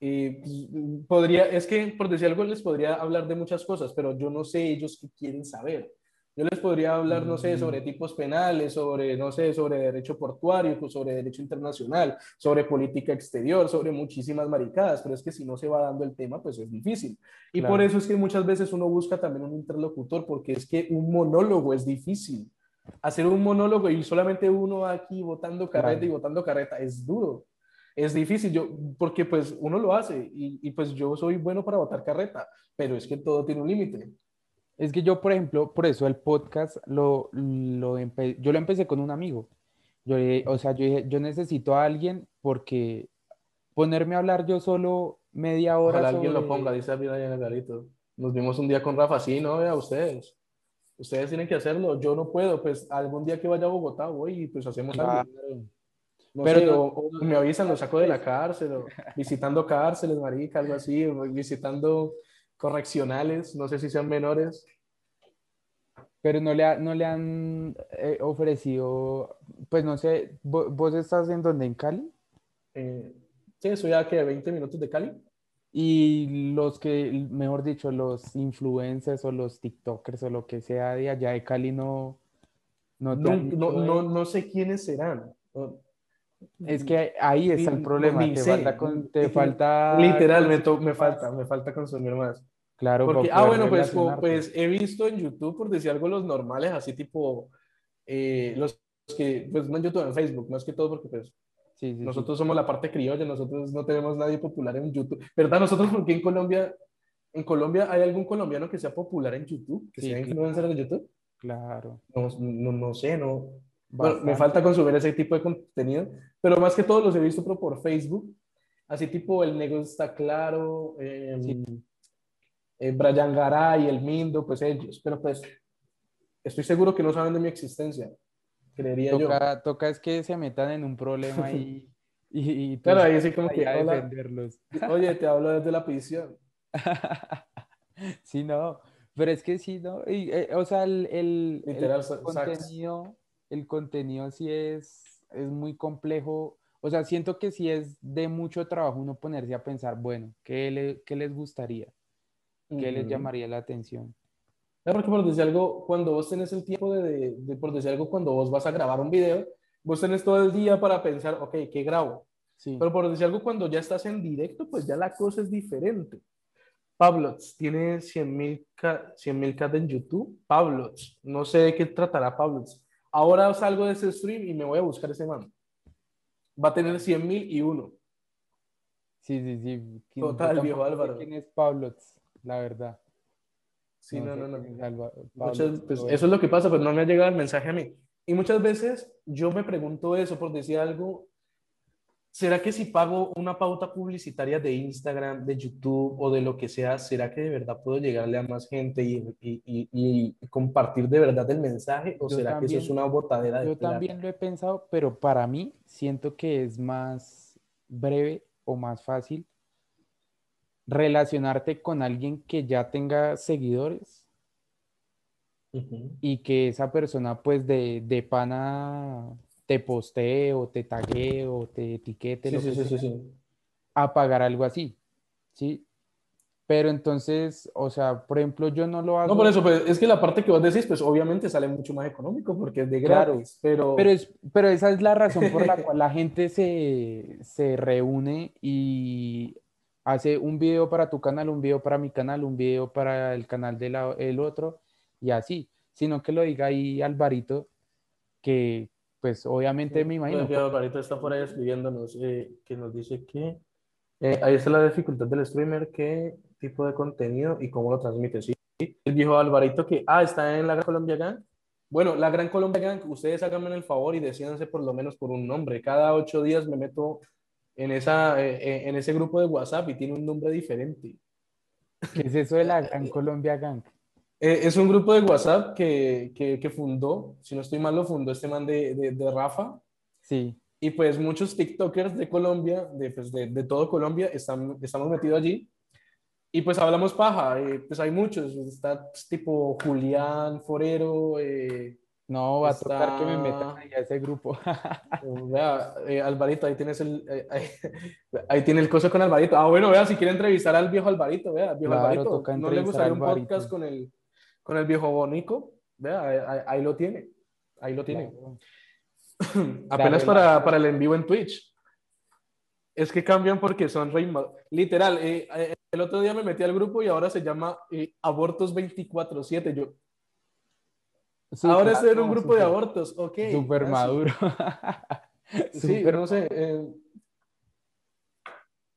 Eh, pues, podría, es que por decir algo les podría hablar de muchas cosas, pero yo no sé ellos qué quieren saber. Yo les podría hablar, no sé, Mm. sobre tipos penales, sobre, no sé, sobre derecho portuario, pues, sobre derecho internacional, sobre política exterior, sobre muchísimas maricadas, pero es que si no se va dando el tema, pues es difícil. Y Claro. por eso es que muchas veces uno busca también un interlocutor, porque es que un monólogo es difícil. Hacer un monólogo y solamente uno aquí votando carreta Claro. y votando carreta es duro. Es difícil, yo, porque pues uno lo hace y, y pues yo soy bueno para votar carreta, pero es que todo tiene un límite. Es que yo, por ejemplo, por eso el podcast lo, lo yo lo empecé con un amigo. Yo, o sea, yo dije, yo necesito a alguien porque ponerme a hablar yo solo media hora Ojalá alguien lo ponga, dice David en el garito. Nos vimos un día con Rafa, sí, no, vea ustedes. Ustedes tienen que hacerlo, yo no puedo, pues algún día que vaya a Bogotá voy y pues hacemos algo. No Pero sé, no- o, o me avisan, lo saco de la cárcel, o visitando cárceles, marica, algo así, visitando correccionales, no sé si sean menores. Pero no le, ha- no le han eh, ofrecido, pues no sé, ¿vo- ¿vos, estás en donde? ¿En Cali? Eh, sí, soy a que 20 minutos de Cali. Y los que, mejor dicho, los influencers o los TikTokers o lo que sea de allá de Cali no, no No, no, no, no sé quiénes serán. No- Es que ahí está el problema, te falta, con- te falta Literal, me, to- falta, me falta consumir más. Claro, Porque, ah, bueno, pues, como- relacionarte. pues he visto en YouTube, por decir algo, los normales, así tipo, eh, los que, pues no en YouTube, en Facebook, más que todo, porque pues Sí, sí, sí. Nosotros somos la parte criolla, nosotros no tenemos nadie popular en YouTube. ¿Verdad? Nosotros, porque en Colombia, en Colombia hay algún colombiano que sea popular en YouTube, que sea claro. influencer de YouTube. Claro. No, no, no sé, no. Bueno, me falta consumir ese tipo de contenido, pero más que todo los he visto pero por Facebook, así tipo El Negro está claro, eh, Sí. eh, Brian Garay, El Mindo, pues ellos, pero pues estoy seguro que no saben de mi existencia, creería yo. Toca, toca es que se metan en un problema y, y, y tú Claro, ahí sí como que, hola. Oye, te hablo desde la prisión. Sí, no, pero es que sí, ¿no? Y, eh, o sea, el, el- el Literal, sa- sax. El contenido sí es, es muy complejo. O sea, siento que sí es de mucho trabajo uno ponerse a pensar, bueno, ¿qué, le- qué les gustaría? ¿Qué les Ujú. llamaría la atención? Claro, porque por decir algo, cuando vos tenés el tiempo de, de- de- por decir algo, cuando vos vas a grabar un video, vos tenés todo el día para pensar, ok, ¿qué grabo? Sí, Pero por decir algo, cuando ya estás en directo, pues ya la cosa es diferente. Pablots tiene 100.000 K, 100.000 K en YouTube. Pablots, no sé de qué tratará Pablots. Ahora salgo de ese stream y me voy a buscar ese man. Va a tener 100.000 y uno. sí, sí, sí. ¿Quién- yo Total, viejo Álvaro. ¿Quién es Pablo? La verdad. Sí, no, no, no. es Alba- Muchas- Pablo, pues, eso es lo que pasa, pero no me ha llegado el mensaje a mí. Y muchas veces yo me pregunto eso por decir algo. ¿Será que si pago una pauta publicitaria de Instagram, de YouTube o de lo que sea, será que de verdad puedo llegarle a más gente y, y- y- y compartir de verdad el mensaje? ¿O Yo será que eso es una botadera de Yo plata? también lo he pensado, pero para mí siento que es más breve o más fácil relacionarte con alguien que ya tenga seguidores y que esa persona pues de, de pana te postee o te taguee o te etiquete, Sí, lo sí, que sí, sea, a pagar algo así, ¿sí? Pero entonces, o sea, por ejemplo, yo no lo hago. No, por eso, pues es que la parte que vos decís, pues obviamente sale mucho más económico porque es de Claro, gratis, pero... Pero, es, pero esa es la razón por la cual la gente se, se reúne y hace un video para tu canal, un video para mi canal, un video para el canal del el otro y así, sino que lo diga ahí Alvarito, que pues obviamente me imagino. Alvarito está por ahí escribiéndonos eh, que nos dice que eh, ahí está la dificultad del streamer, qué tipo de contenido y cómo lo transmite. Sí, el viejo Alvarito que, ah, está en la Gran Colombia Gang. Bueno, la Gran Colombia Gang, ustedes háganme el favor y decídanse por lo menos por un nombre. Cada ocho días me meto en, esa, eh, eh, en ese grupo de WhatsApp y tiene un nombre diferente. ¿Qué es eso de la Gran Colombia Gang? Eh, es un grupo de WhatsApp que, que, que fundó, si no estoy mal, lo fundó este man de, de, de Rafa. Sí, Y pues muchos TikTokers de Colombia, de, pues de, de todo Colombia, están, estamos metidos allí. Y pues hablamos paja, eh, pues hay muchos, está pues, tipo Julián Forero, eh, no, va a Está- tocar que me metan ahí a ese grupo. vea, eh, Alvarito, ahí tienes el, eh, ahí, ahí tiene el coso con Alvarito. Ah, bueno, vea, si quiere entrevistar al viejo Alvarito, vea, viejo Claro, Alvarito, ¿no le gustaría a un podcast con el, con el viejo Bonico? Vea, ahí, lo tiene, ahí lo tiene. Claro. Apenas para, para el en vivo en Twitch. Es que cambian porque son rey Literal, eh, eh, el otro día me metí al grupo y ahora se llama eh, Abortos 24-7. Yo, ahora estoy en un grupo de abortos, ok. Súper gracias. maduro. Sí, Súper no sé.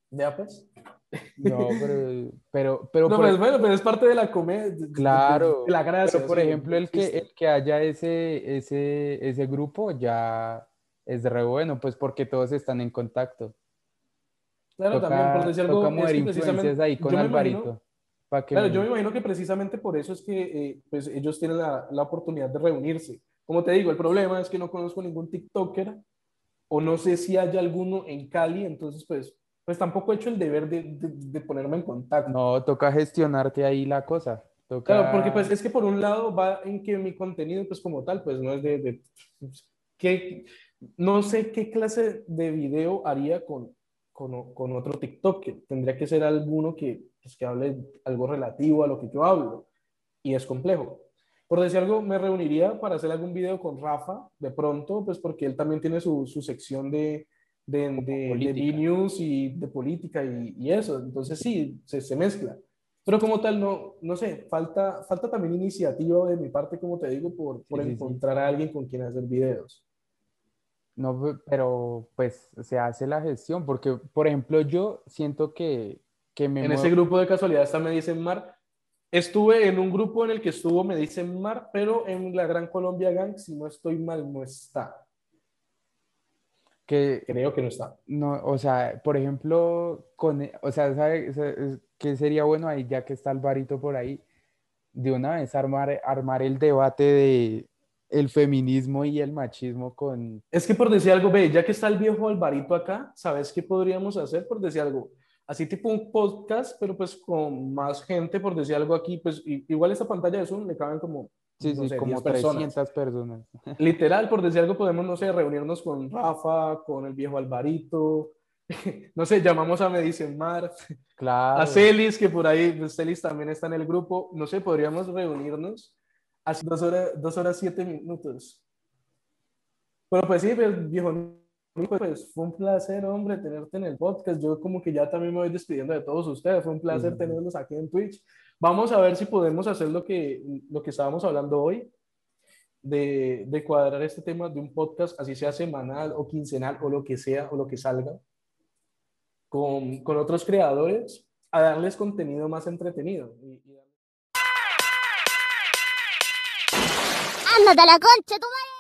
Ya pues. No, pero, pero, pero No, por, pues bueno, pero es parte de la comedia. claro, De la gracia. pero por sí, ejemplo, el que, el que haya ese, ese, ese grupo ya es re bueno, pues porque todos están en contacto. Claro, toca, también, por decir algo, toca es influencias ahí con Alvarito. imagino- que Claro, me- yo me imagino que precisamente por eso es que eh, pues ellos tienen la, la oportunidad de reunirse. Como te digo, el problema es que no conozco ningún TikToker o no sé si haya alguno en Cali, entonces pues, pues tampoco he hecho el deber de, de- de ponerme en contacto. No, toca gestionarte ahí la cosa. Toca... Claro, porque pues es que por un lado va en que mi contenido pues como tal pues no es de... de que, no sé qué clase de video haría con, con, con otro TikToker. Tendría que ser alguno que, pues, que hable algo relativo a lo que yo hablo. Y es complejo. Por decir algo, me reuniría para hacer algún video con Rafa, de pronto, pues porque él también tiene su, su sección de, de, de, de. B-News y de política y, y eso. Entonces sí, se, se mezcla. Pero como tal, no, no sé, falta, falta también iniciativa de mi parte, como te digo, por, por Sí, sí, sí. encontrar a alguien con quien hacer videos. No, pero pues se hace la gestión, porque por ejemplo yo siento que, que me... En ese grupo de casualidad está Me Dicen Mar. Estuve en un grupo en el que estuvo Me Dicen Mar, pero en la Gran Colombia Gang, si no estoy mal, no está. Que, Creo que no está. No, o sea, por ejemplo, con, o sea, ¿sabe qué sería bueno ahí, ya que está Alvarito por ahí? De una vez armar, armar el debate de el feminismo y el machismo con... Es que por decir algo, ve, ya que está el viejo Alvarito acá, ¿sabes qué podríamos hacer? Por decir algo, así tipo un podcast, pero pues con más gente, por decir algo aquí, pues igual esta pantalla de Zoom le caben como Sí, sí, como 300 personas. Literal, por decir algo, podemos, no sé, reunirnos con Rafa, con el viejo Alvarito, no sé, llamamos a Medicine Mar, claro. a Celis, que por ahí, pues Celis también está en el grupo, no sé, podríamos reunirnos hace dos horas, dos horas siete minutos. Pero pues sí, pues, viejo, pues fue un placer, hombre, tenerte en el podcast. Yo como que ya también me voy despidiendo de todos ustedes. Fue un placer tenerlos aquí en Twitch. Vamos a ver si podemos hacer lo que, lo que estábamos hablando hoy, de, de, cuadrar este tema de un podcast, así sea semanal o quincenal o lo que sea o lo que salga, con, con otros creadores, a darles contenido más entretenido. ¡Anda de la concha, tu madre!